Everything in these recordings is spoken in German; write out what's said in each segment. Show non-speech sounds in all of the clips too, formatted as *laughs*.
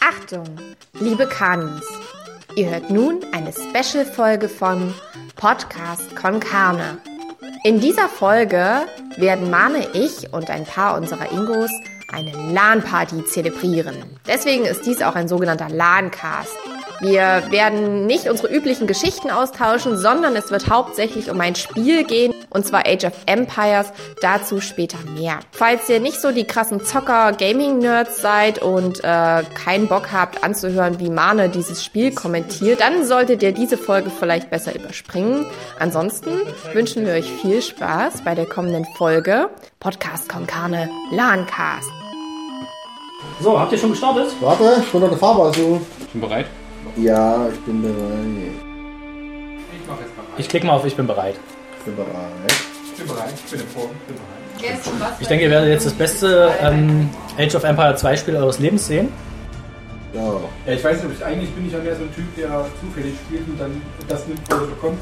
Achtung, liebe Kanis. Ihr hört nun eine Special-Folge von Podcast Con Carne. In dieser Folge werden Mane, ich und ein paar unserer Ingos eine LAN-Party zelebrieren. Deswegen ist dies auch ein sogenannter LAN-Cast. Wir werden nicht unsere üblichen Geschichten austauschen, sondern es wird hauptsächlich um ein Spiel gehen, und zwar Age of Empires, dazu später mehr. Falls ihr nicht so die krassen Zocker-Gaming-Nerds seid und äh, keinen Bock habt anzuhören, wie Mane dieses Spiel kommentiert, dann solltet ihr diese Folge vielleicht besser überspringen. Ansonsten wünschen wir euch viel Spaß bei der kommenden Folge Podcast Konkane LANcast. So, habt ihr schon gestartet? Warte, ich bin noch der Fahrer, also. Ich bin bereit. Ja, ich bin bereit. Ich klicke mal auf Ich bin bereit. Ich bin bereit. Ich bin bereit. Ich bin im Forum. Ich bin bereit. Ich denke, ihr werdet jetzt das beste ähm, Age of Empire 2 Spiel eures Lebens sehen. Ja. Ja, ich weiß nicht, ob ich eigentlich bin ich ja mehr so ein Typ, der zufällig spielt und dann das nimmt, was er bekommt.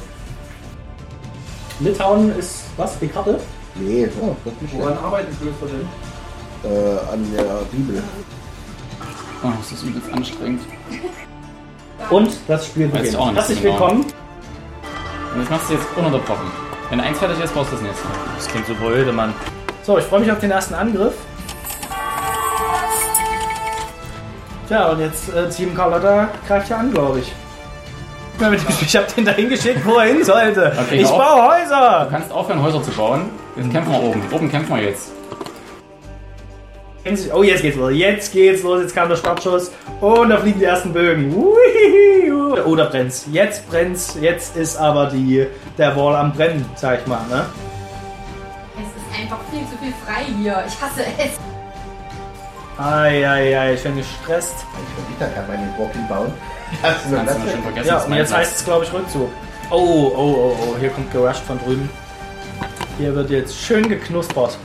Litauen ist was? Die Karte? Nee, oh, das ist nicht Woran schlecht. arbeiten Klöster denn? Äh, an der Bibel. Oh, das ist übelst anstrengend. Und das Spiel beginnt. auch nicht Herzlich genau. willkommen. Und jetzt machst du jetzt ununterbrochen. Wenn eins fertig ist, brauchst du das nächste. Das klingt so blöde, Mann. So, ich freue mich auf den ersten Angriff. Tja, und jetzt äh, Team Carlotta greift ja an, glaube ich. Ich habe den da hingeschickt, wo er hin sollte. Okay, ich baue Häuser. Du kannst aufhören, Häuser zu bauen. Jetzt kämpfen wir oben. Oben kämpfen wir jetzt. Oh, jetzt geht's los. Jetzt geht's los. Jetzt kam der Startschuss. Und da fliegen die ersten Bögen. Uihihi. Oh, da brennt's. Jetzt brennt's. Jetzt ist aber die, der Wall am Brennen, sag ich mal. Ne? Es ist einfach viel zu viel frei hier. Ich hasse es. Eieiei, ich bin gestresst. Ich will wieder gerade meine Brocken bauen. Das ist kannst du schon vergessen. Ja, und jetzt heißt es, glaube ich, Rückzug. Oh, oh, oh, oh. Hier kommt gerusht von drüben. Hier wird jetzt schön geknuspert.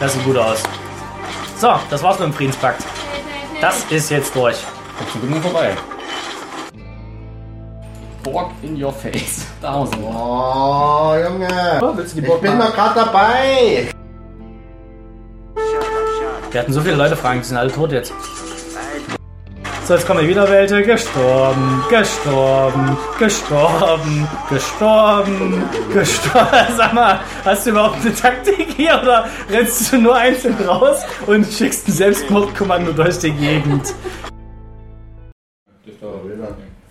Das sieht gut aus. So, das war's mit dem Friedenspakt. Das ist jetzt durch. Kommst du nur vorbei. Borg in your face. *laughs* Da haben wir. Oh, Junge. Oh, willst du die Ich Burg bin noch gerade dabei. Wir hatten so viele Leute fragen, die sind alle tot jetzt. So, jetzt kommen die Wiederwälte. Gestorben, gestorben, gestorben, gestorben, gestorben. *laughs* Sag mal, hast du überhaupt eine Taktik hier oder rennst du nur einzeln raus und schickst ein Selbstmordkommando durch die Gegend?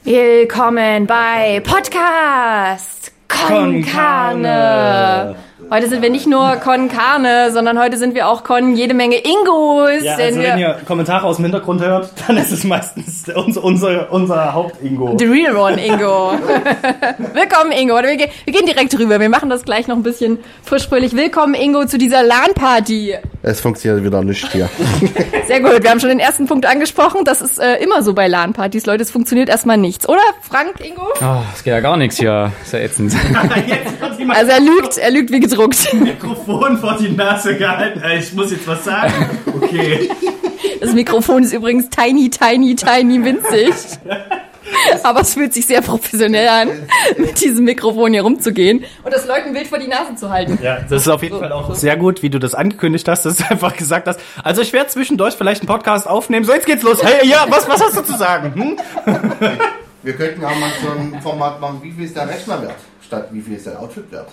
Willkommen bei Podcast Con Carne. Heute sind wir nicht nur Con Carne, sondern heute sind wir auch Con jede Menge Ingos. Ja, also wenn ihr Kommentare aus dem Hintergrund hört, dann ist es meistens unser, unser, unser Haupt-Ingo. The Real One Ingo. *laughs* Willkommen Ingo. Wir, ge- wir gehen direkt rüber. Wir machen das gleich noch ein bisschen frischfröhlich. Willkommen Ingo zu dieser LAN-Party. Es funktioniert wieder nicht hier. *laughs* Sehr gut. Wir haben schon den ersten Punkt angesprochen. Das ist äh, immer so bei LAN-Partys, Leute. Es funktioniert erstmal nichts. Oder, Frank, Ingo? Oh, es geht ja gar nichts hier. Ist ja ätzend. *laughs* Also er lügt, er lügt wie gedruckt. *laughs* Mikrofon vor die Nase gehalten. Äh, Ich muss jetzt was sagen. Okay. Das Mikrofon ist übrigens tiny, tiny, tiny winzig. Aber es fühlt sich sehr professionell an, mit diesem Mikrofon hier rumzugehen und das Leuten wild vor die Nase zu halten. Ja, das ist auf jeden Fall auch sehr gut, wie du das angekündigt hast, dass du *laughs* einfach gesagt hast. Also ich werde zwischendurch vielleicht einen Podcast aufnehmen. So, jetzt geht's los. Hey, ja, was, was hast du zu sagen? Hm? Wir könnten auch mal so ein Format machen, wie viel ist der Rechner wert, statt wie viel ist der Outfit wert.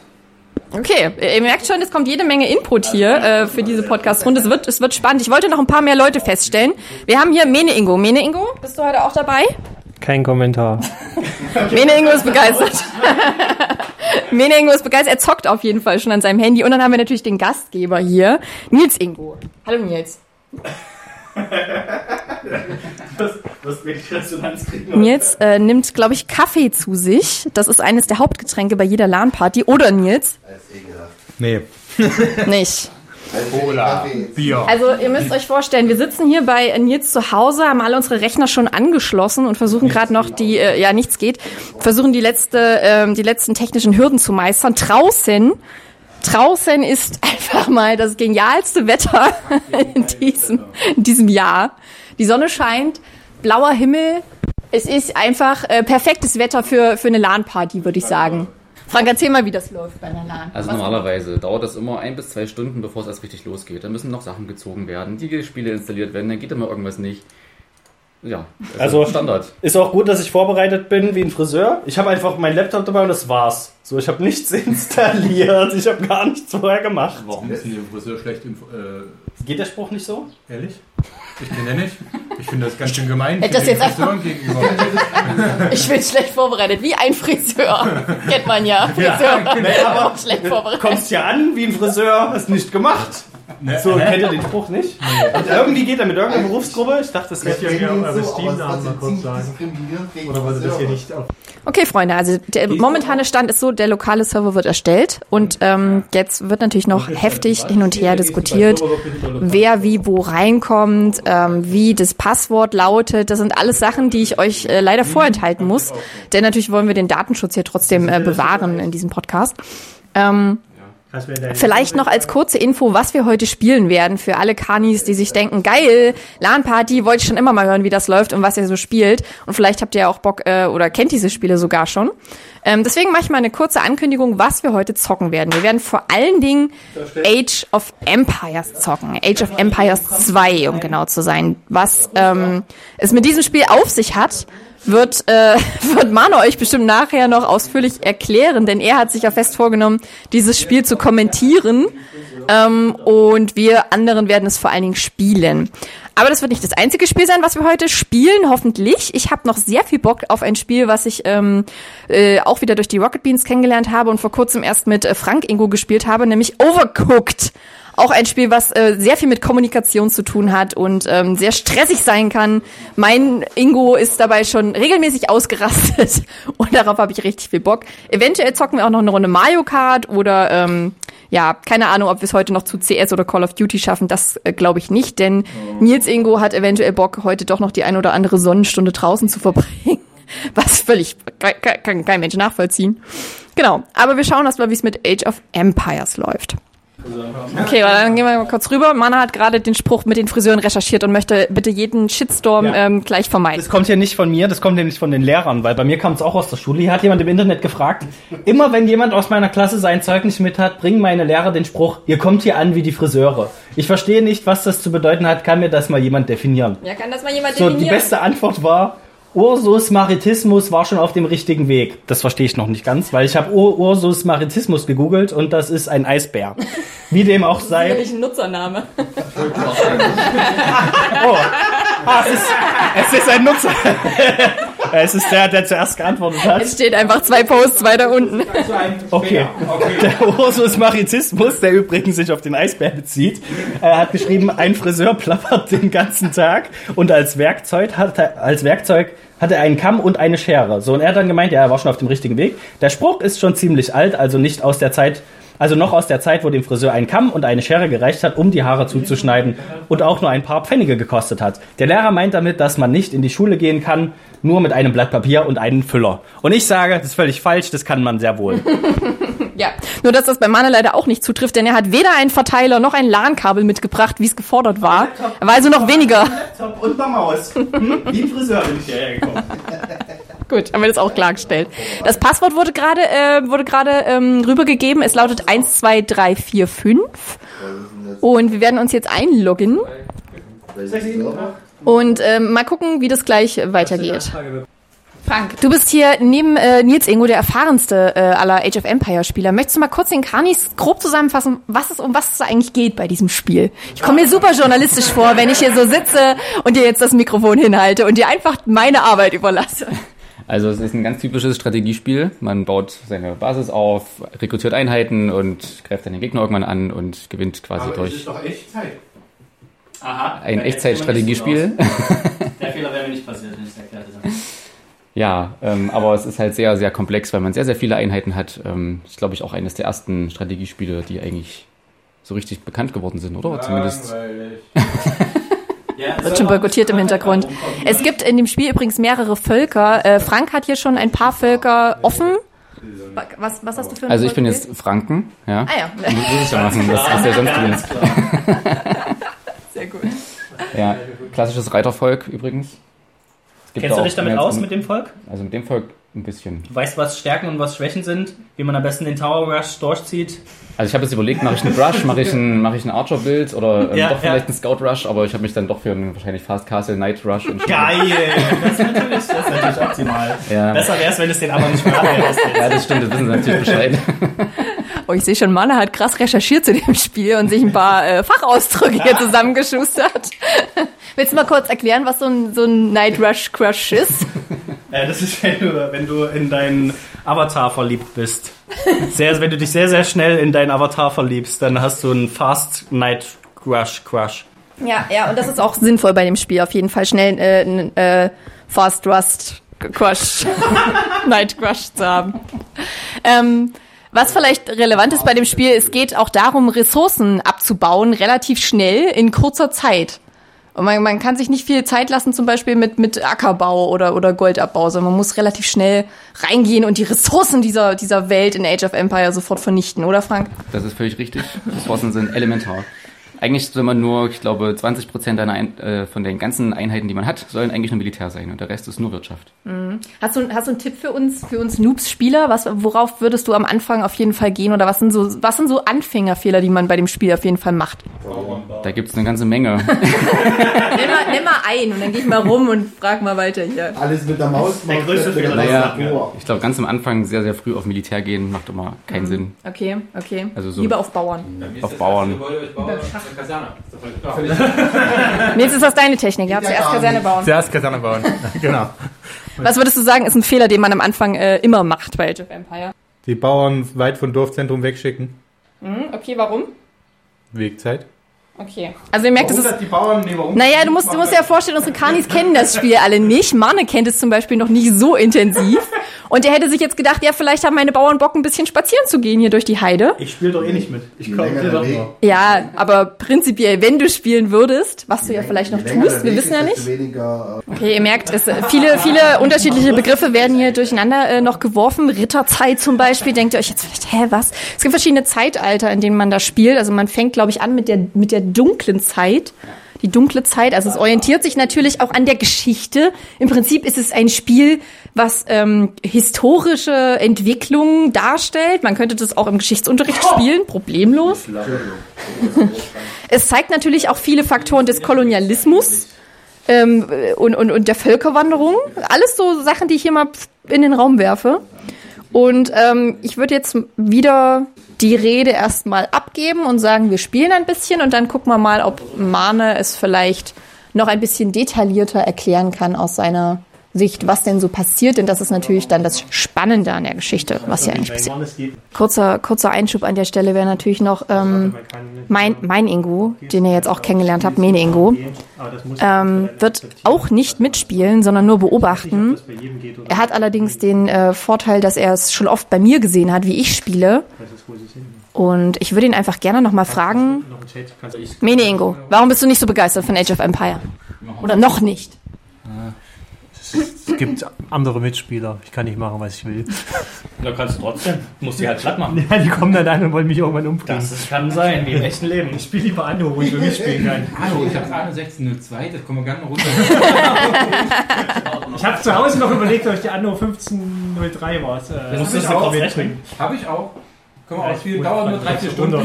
Okay, ihr merkt schon, es kommt jede Menge Input hier äh, für diese Podcast-Runde. Es wird, es wird spannend. Ich wollte noch ein paar mehr Leute feststellen. Wir haben hier Mene Ingo. Mene Ingo, bist du heute auch dabei? Kein Kommentar. *laughs* Mene Ingo ist begeistert. *laughs* Mene Ingo ist begeistert. Er zockt auf jeden Fall schon an seinem Handy. Und dann haben wir natürlich den Gastgeber hier, Nils Ingo. Hallo Nils. Ich Resonanz kriegen. Nils äh, nimmt, glaube ich, Kaffee zu sich. Das ist eines der Hauptgetränke bei jeder LAN-Party. Oder Nils? Nee. *laughs* Nicht. Cola. Bier. Also ihr müsst euch vorstellen, wir sitzen hier bei Nils zu Hause, haben alle unsere Rechner schon angeschlossen und versuchen gerade noch die, äh, ja nichts geht, versuchen die letzte, ähm, die letzten technischen Hürden zu meistern. Draußen, draußen ist einfach mal das genialste Wetter in diesem, in diesem Jahr. Die Sonne scheint, blauer Himmel. Es ist einfach äh, perfektes Wetter für, für eine LAN-Party, würde ich sagen. Frank, erzähl mal, wie das läuft bei einer LAN. Also Was- normalerweise dauert das immer ein bis zwei Stunden, bevor es erst richtig losgeht. Dann müssen noch Sachen gezogen werden, die Spiele installiert werden, dann geht immer irgendwas nicht. Ja, Also- ist Standard. Ist auch gut, dass ich vorbereitet bin wie ein Friseur. Ich habe einfach meinen Laptop dabei und das war's. So, ich habe nichts *laughs* installiert. Ich habe gar nichts vorher gemacht. Warum ist denn der Friseur schlecht info äh, Geht der Spruch nicht so? Ehrlich? Ich kenne den nicht. Ich finde das ganz schön gemein. Hätte das jetzt einfach- Friseuren gegenüber. *laughs* Ich bin schlecht vorbereitet, wie ein Friseur. Kennt man ja. Friseur aber- auch schlecht vorbereitet. Kommst hier an wie ein Friseur, hast nicht gemacht. Ne, So, hä? kennt ihr den Spruch nicht? Und irgendwie geht er mit irgendeiner Berufsgruppe. Ich dachte, das wäre. Wir ja aber Steam-Namen es mal ist kurz sagen. Oder wollt ihr das hier nicht auf. Okay, Freunde, also der momentane Stand ist so, der lokale Server wird erstellt und ähm, jetzt wird natürlich noch heftig hin und her diskutiert, wer wie wo reinkommt, ähm, wie das Passwort lautet. Das sind alles Sachen, die ich euch äh, leider vorenthalten muss, denn natürlich wollen wir den Datenschutz hier trotzdem äh, bewahren in diesem Podcast. Ähm, Vielleicht noch als kurze Info, was wir heute spielen werden für alle Kanis, die sich denken, geil, LAN-Party, wollte ich schon immer mal hören, wie das läuft und was ihr so spielt. Und vielleicht habt ihr ja auch Bock äh, oder kennt diese Spiele sogar schon. Ähm, deswegen mache ich mal eine kurze Ankündigung, was wir heute zocken werden. Wir werden vor allen Dingen Age of Empires zocken. Age of Empires 2, um genau zu sein. Was ähm, es mit diesem Spiel auf sich hat, wird, äh, *laughs* wird Manu euch bestimmt nachher noch ausführlich erklären, denn er hat sich ja fest vorgenommen, dieses Spiel zu kommentieren. Ähm, und wir anderen werden es vor allen Dingen spielen. Aber das wird nicht das einzige Spiel sein, was wir heute spielen, hoffentlich. Ich habe noch sehr viel Bock auf ein Spiel, was ich ähm, äh, auch wieder durch die Rocket Beans kennengelernt habe und vor kurzem erst mit äh, Frank Ingo gespielt habe, nämlich Overcooked. Auch ein Spiel, was äh, sehr viel mit Kommunikation zu tun hat und ähm, sehr stressig sein kann. Mein Ingo ist dabei schon regelmäßig ausgerastet *laughs* und darauf habe ich richtig viel Bock. Eventuell zocken wir auch noch eine Runde Mario Kart oder ähm, ja, keine Ahnung, ob wir es heute noch zu CS oder Call of Duty schaffen. Das äh, glaube ich nicht, denn Nils Ingo hat eventuell Bock, heute doch noch die ein oder andere Sonnenstunde draußen zu verbringen. *laughs* Was völlig kann, kein Mensch nachvollziehen. Genau, aber wir schauen erst mal, wie es mit Age of Empires läuft. Okay, dann gehen wir mal kurz rüber. Mana hat gerade den Spruch mit den Friseuren recherchiert und möchte bitte jeden Shitstorm Ja. ähm, gleich vermeiden. Das kommt ja nicht von mir, das kommt nämlich von den Lehrern, weil bei mir kam es auch aus der Schule. Hier hat jemand im Internet gefragt, immer wenn jemand aus meiner Klasse sein Zeugnis mit hat, bringen meine Lehrer den Spruch, ihr kommt hier an wie die Friseure. Ich verstehe nicht, was das zu bedeuten hat, kann mir das mal jemand definieren. Ja, kann das mal jemand So, die beste Antwort war, Ursus Maritismus war schon auf dem richtigen Weg. Das verstehe ich noch nicht ganz, weil ich habe Ur Ursus Maritismus gegoogelt und das ist ein Eisbär. Wie dem auch sei. ein Nutzername. *laughs* Oh, ah, es, ist, es ist ein Nutzer. *laughs* es ist der, der zuerst geantwortet hat. Es steht einfach zwei Posts weiter unten. Okay. Der Ursus Maritismus, der übrigens sich auf den Eisbär bezieht, er hat geschrieben, ein Friseur plappert den ganzen Tag und als Werkzeug hat er, als Werkzeug hat er einen Kamm und eine Schere. So, und er hat dann gemeint, ja, er war schon auf dem richtigen Weg. Der Spruch ist schon ziemlich alt, also nicht aus der Zeit, also noch aus der Zeit, wo dem Friseur ein Kamm und eine Schere gereicht hat, um die Haare zuzuschneiden und auch nur ein paar Pfennige gekostet hat. Der Lehrer meint damit, dass man nicht in die Schule gehen kann, nur mit einem Blatt Papier und einem Füller. Und ich sage, das ist völlig falsch, das kann man sehr wohl. *laughs* Ja, nur dass das bei Mana leider auch nicht zutrifft, denn er hat weder einen Verteiler noch ein LAN-Kabel mitgebracht, wie es gefordert war. Er war also noch weniger. Laptop und eine Maus. Hm? *laughs* Wie ein Friseur bin ich hierher gekommen. *laughs* Gut, haben wir das auch klargestellt. Das Passwort wurde gerade äh, wurde gerade ähm, rübergegeben. Es lautet 12345 und wir werden uns jetzt einloggen und ähm, mal gucken, wie das gleich weitergeht. Frank, du bist hier neben äh, Nils Ingo der erfahrenste äh, aller Age of Empire Spieler. Möchtest du mal kurz den Kanis grob zusammenfassen, was es um was es eigentlich geht bei diesem Spiel? Ich komme mir super journalistisch vor, wenn ich hier so sitze und dir jetzt das Mikrofon hinhalte und dir einfach meine Arbeit überlasse. Also es ist ein ganz typisches Strategiespiel. Man baut seine Basis auf, rekrutiert Einheiten und greift dann den Gegner irgendwann an und gewinnt quasi Aber durch ist doch Echtzeit. Aha. ein Echtzeitstrategiespiel. *laughs* Der Fehler wäre mir nicht passiert, wenn ich es erklärt hätte. Ja, ähm, aber es ist halt sehr, sehr komplex, weil man sehr, sehr viele Einheiten hat. Ähm, ist, glaube ich, auch eines der ersten Strategiespiele, die eigentlich so richtig bekannt geworden sind, oder? Zumindest. Langweilig. *laughs* Wird schon boykottiert im Hintergrund. Es gibt in dem Spiel übrigens mehrere Völker. Äh, Frank hat hier schon ein paar Völker offen. Was, was hast du für ein Also ich bin jetzt Franken, ja. Ah ja, Muss ich ja machen, das ist ja sonst. *laughs* sehr gut. Ja, klassisches Reitervolk übrigens. Kennst du dich damit aus mit dem Volk? Also mit dem Volk ein bisschen. Du weißt, was Stärken und was Schwächen sind, wie man am besten den Tower Rush durchzieht. Also ich habe jetzt überlegt, mache ich einen Brush, mache ich einen, mache ich einen Archer-Bild oder ähm, Ja, doch vielleicht ja. einen Scout-Rush, aber ich habe mich dann doch für einen wahrscheinlich Fast Castle Night Rush entschieden. Geil! *laughs* Das ist natürlich, das ist natürlich optimal. Ja. Besser wäre es, wenn es den aber nicht verraten *laughs* hättest. Ja, das stimmt, das wissen sie natürlich Bescheid. *laughs* Oh, ich sehe schon, Manne hat krass recherchiert zu dem Spiel und sich ein paar äh, Fachausdrücke hier zusammengeschustert. *laughs* Willst du mal kurz erklären, was so ein, so ein Night Rush Crush ist? Äh, das ist, wenn du, wenn du in deinen Avatar verliebt bist. Sehr, wenn du dich sehr, sehr schnell in deinen Avatar verliebst, dann hast du einen Fast Night Rush Crush. Ja, ja, und das ist auch sinnvoll bei dem Spiel, auf jeden Fall schnell äh, äh, Fast Rust Crush, *laughs* Night Crush zu haben. Ähm, was vielleicht relevant ist bei dem Spiel, es geht auch darum, Ressourcen abzubauen, relativ schnell, in kurzer Zeit. Und man, man kann sich nicht viel Zeit lassen, zum Beispiel mit, mit Ackerbau oder, oder Goldabbau, sondern man muss relativ schnell reingehen und die Ressourcen dieser, dieser Welt in Age of Empire sofort vernichten, oder Frank? Das ist völlig richtig. Ressourcen sind elementar. Eigentlich soll man nur, ich glaube, 20% deiner Ein äh, von den ganzen Einheiten, die man hat, sollen eigentlich nur Militär sein und der Rest ist nur Wirtschaft. Hast du, hast du einen Tipp für uns, für uns Noobs-Spieler? Was, worauf würdest du am Anfang auf jeden Fall gehen? Oder was sind so, was sind so Anfängerfehler, die man bei dem Spiel auf jeden Fall macht? Da gibt's eine ganze Menge. *laughs* Nimm mal, nimm mal ein und dann gehe ich mal rum und frag mal weiter hier. Alles mit der Maus. Der größte Fehler, naja, ich glaube, ganz am Anfang sehr, sehr früh auf Militär gehen macht immer keinen Sinn. Okay, okay. Also so- Lieber auf Bauern. Auf Bauern. Kaserne. *laughs* Nils, ist das deine Technik? Ja, zuerst Kaserne bauen. Zuerst Kaserne bauen. *laughs* genau. Was würdest du sagen, ist ein Fehler, den man am Anfang äh, immer macht bei Age of Empire? Die Bauern weit von Dorfzentrum wegschicken. Hm, okay, warum? Wegzeit. Okay. Also ihr merkt, es ist... die Bauern nee, warum? Naja, du musst, du musst dir ja vorstellen, unsere Kanis kennen das Spiel alle nicht. Manne kennt es zum Beispiel noch nicht so intensiv. Und er hätte sich jetzt gedacht, ja, vielleicht haben meine Bauern Bock, ein bisschen spazieren zu gehen hier durch die Heide. Ich spiele doch eh nicht mit. Ich komme dir doch nur. Ja, aber prinzipiell, wenn du spielen würdest, was du ja vielleicht noch tust, wir wissen ja nicht. Weniger, äh, Okay, ihr merkt, es, äh, viele, viele unterschiedliche Begriffe werden hier durcheinander äh, noch geworfen. Ritterzeit zum Beispiel, denkt ihr euch jetzt vielleicht, hä, was? Es gibt verschiedene Zeitalter, in denen man da spielt. Also man fängt, glaube ich, an mit der, mit der dunklen Zeit. Die dunkle Zeit, also es orientiert sich natürlich auch an der Geschichte. Im Prinzip ist es ein Spiel, was ähm, historische Entwicklungen darstellt. Man könnte das auch im Geschichtsunterricht spielen, problemlos. Es zeigt natürlich auch viele Faktoren des Kolonialismus ähm, und, und, und der Völkerwanderung. Alles so Sachen, die ich hier mal in den Raum werfe. Und ähm, ich würde jetzt wieder die Rede erstmal abgeben und sagen, wir spielen ein bisschen und dann gucken wir mal, ob Mane es vielleicht noch ein bisschen detaillierter erklären kann aus seiner Sicht, was denn so passiert. Denn das ist natürlich dann das Spannende an der Geschichte, was ja eigentlich passiert. Kurzer, kurzer Einschub an der Stelle wäre natürlich noch ähm, mein, mein Ingo, den ihr jetzt auch kennengelernt habt, Mene Ingo, ähm, wird auch nicht mitspielen, sondern nur beobachten. Er hat allerdings den äh, Vorteil, dass er es schon oft bei mir gesehen hat, wie ich spiele. Und ich würde ihn einfach gerne nochmal fragen, Mene Ingo, warum bist du nicht so begeistert von Age of Empire? Oder noch nicht? Es gibt andere Mitspieler. Ich kann nicht machen, was ich will. Da kannst du trotzdem. Du musst die halt platt machen. Ja, die kommen dann an und wollen mich irgendwann umbringen. Das kann sein, wie im echten Leben. Ich spiele lieber Anno, wo ich für mich spielen kann. Hallo, ich habe Anno 1602, das kommen wir gerne runter. Ich habe zu Hause noch überlegt, ob ich die Anno 1503 war. Äh, musst hab du ich auch mitbringen. Habe ich auch. Können wir Ja, ausspielen, dauert nur drei, vier so Stunden.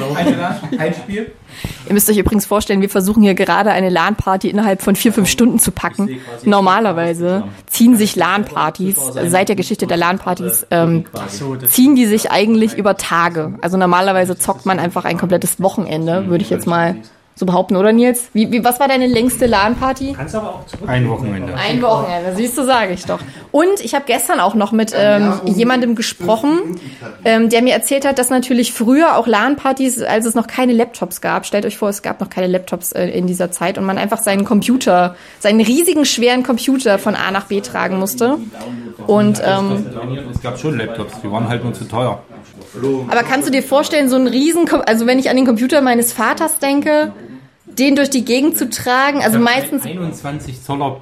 Ein, Spiel. *laughs* Ihr müsst euch übrigens vorstellen, wir versuchen hier gerade eine LAN-Party innerhalb von vier, fünf Stunden zu packen. Normalerweise ziehen sich LAN-Partys, seit der Geschichte der LAN-Partys, ähm, ziehen die sich eigentlich über Tage. Also normalerweise zockt man einfach ein komplettes Wochenende, würde ich jetzt mal so behaupten, oder Nils? Wie, wie, was war deine längste LAN-Party? Kannst aber auch zurück. Ein Wochenende. Ein Wochenende, siehst du, sage ich doch. Und ich habe gestern auch noch mit ähm, jemandem gesprochen, ähm, der mir erzählt hat, dass natürlich früher auch LAN-Partys, als es noch keine Laptops gab, stellt euch vor, es gab noch keine Laptops äh, in dieser Zeit und man einfach seinen Computer, seinen riesigen, schweren Computer von A nach B tragen musste. Und ähm, Es gab schon Laptops, die waren halt nur zu teuer. aber kannst du dir vorstellen, so einen riesen, also wenn ich an den Computer meines Vaters denke, den durch die Gegend zu tragen, also meistens 21 Zoller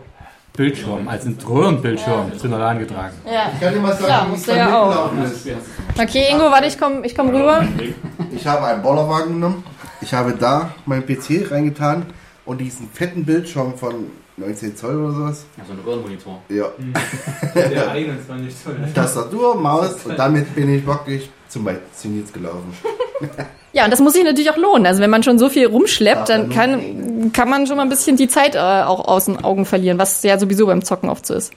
Bildschirm, also ein Röhrenbildschirm zu einer LAN getragen. ja. Ich kann dir mal sagen, Ja, wie es dann ja auch. ist. Okay, Ingo, warte, ich komm, ich komm rüber. Ich habe einen Bollerwagen genommen. Ich habe da meinen PC reingetan und diesen fetten Bildschirm von 19 Zoll oder sowas. Also ein Röhrenmonitor. Ja. *laughs* Der 21 Zoll. Tastatur, Maus *laughs* und damit bin ich wirklich zum Zenit gelaufen. *laughs* Ja, und das muss sich natürlich auch lohnen. Also wenn man schon so viel rumschleppt, dann kann, kann man schon mal ein bisschen die Zeit äh, auch aus den Augen verlieren, was ja sowieso beim Zocken oft so ist.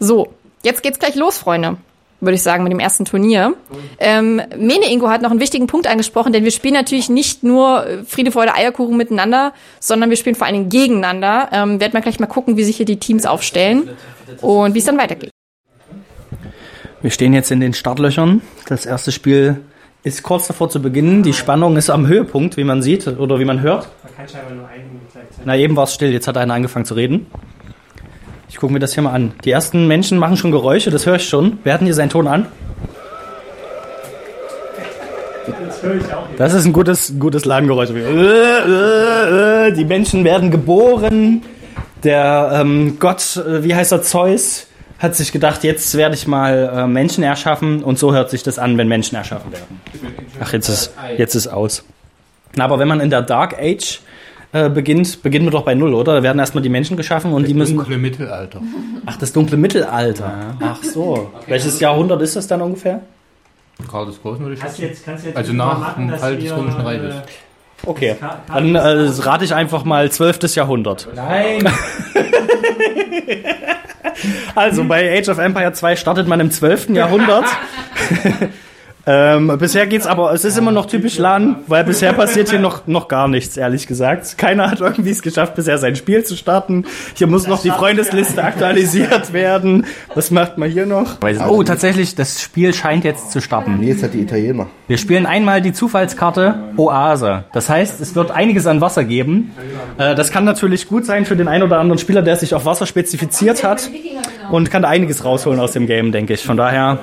So, jetzt geht's gleich los, Freunde. Würde ich sagen, mit dem ersten Turnier. Ähm, Mene Ingo hat noch einen wichtigen Punkt angesprochen, denn wir spielen natürlich nicht nur äh, Friede, Freude, Eierkuchen miteinander, sondern wir spielen vor allen Dingen gegeneinander. Ähm, werden wir gleich mal gucken, wie sich hier die Teams aufstellen und wie es dann weitergeht. Wir stehen jetzt in den Startlöchern. Das erste Spiel ist kurz davor zu beginnen. Die Spannung ist am Höhepunkt, wie man sieht oder wie man hört. Man kann scheinbar nur einen gleichzeitig. Na, eben war es still. Jetzt hat einer angefangen zu reden. Ich gucke mir das hier mal an. Die ersten Menschen machen schon Geräusche, das höre ich schon. Wer hat denn hier seinen Ton an? Das höre ich auch hier. Das ist ein gutes, gutes Ladengeräusch. Die Menschen werden geboren. Der ähm, Gott, äh, wie heißt er, Zeus, hat sich gedacht, jetzt werde ich mal äh, Menschen erschaffen. Und so hört sich das an, wenn Menschen erschaffen werden. Ach, jetzt ist, jetzt ist aus. Na, aber wenn man in der Dark Age äh, beginnt, beginnen wir doch bei Null, oder? Da werden erstmal die Menschen geschaffen und die müssen. Dunkle Mittelalter. Ach, das dunkle Mittelalter. Ach so. Welches Jahrhundert ist das dann ungefähr? Karl des Großen würde ich Kannst du sagen. jetzt, kannst du jetzt Also nicht nach dem dass Fall des Römischen äh, Reiches. Okay. Ka- Dann äh, rate ich einfach mal 12. Jahrhundert. Nein, *laughs* Also bei Age of Empire 2 startet man im 12. Jahrhundert. *laughs* ähm, bisher geht's aber, es ist immer noch typisch LAN, weil bisher passiert hier noch, noch gar nichts, ehrlich gesagt. Keiner hat irgendwie es geschafft, bisher sein Spiel zu starten. Hier muss noch die Freundesliste aktualisiert werden. Was macht man hier noch? Oh, tatsächlich, das Spiel scheint jetzt zu starten. Nee, jetzt hat die Italiener. Wir spielen einmal die Zufallskarte Oase. Das heißt, es wird einiges an Wasser geben. Äh, das kann natürlich gut sein für den einen oder anderen Spieler, der sich auf Wasser spezifiziert hat und kann da einiges rausholen aus dem Game, denke ich. Von daher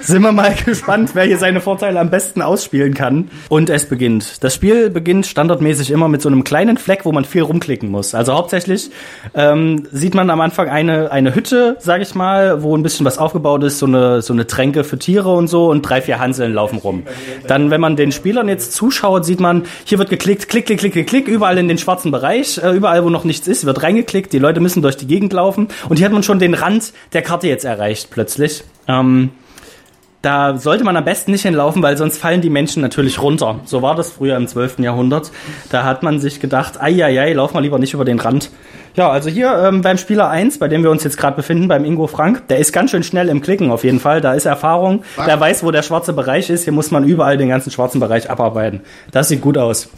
sind wir mal *laughs* gespannt, wer hier seine Vorteile am besten ausspielen kann. Und es beginnt. Das Spiel beginnt standardmäßig immer mit so einem kleinen Fleck, wo man viel rumklicken muss. Also hauptsächlich ähm, sieht man am Anfang eine, eine Hütte, sage ich mal, wo ein bisschen was aufgebaut ist, so eine, so eine Tränke für Tiere und so und drei, vier Hanseln laufen rum. Dann, wenn man den Spielern jetzt zuschaut, sieht man, hier wird geklickt, klick, klick, klick, klick, klick, überall in den schwarzen Bereich, äh, überall, wo noch nichts ist, wird reingeklickt, die Leute müssen durch die Gegend laufen und hier hat man schon den Rand der Karte jetzt erreicht plötzlich. Ähm, da sollte man am besten nicht hinlaufen, weil sonst fallen die Menschen natürlich runter. So war das früher im 12. Jahrhundert. Da hat man sich gedacht, ei, lauf mal lieber nicht über den Rand. Ja, also hier ähm, beim Spieler 1, bei dem wir uns jetzt gerade befinden, beim Ingo Frank, der ist ganz schön schnell im Klicken auf jeden Fall. Da ist Erfahrung, der weiß, wo der schwarze Bereich ist. Hier muss man überall den ganzen schwarzen Bereich abarbeiten. Das sieht gut aus.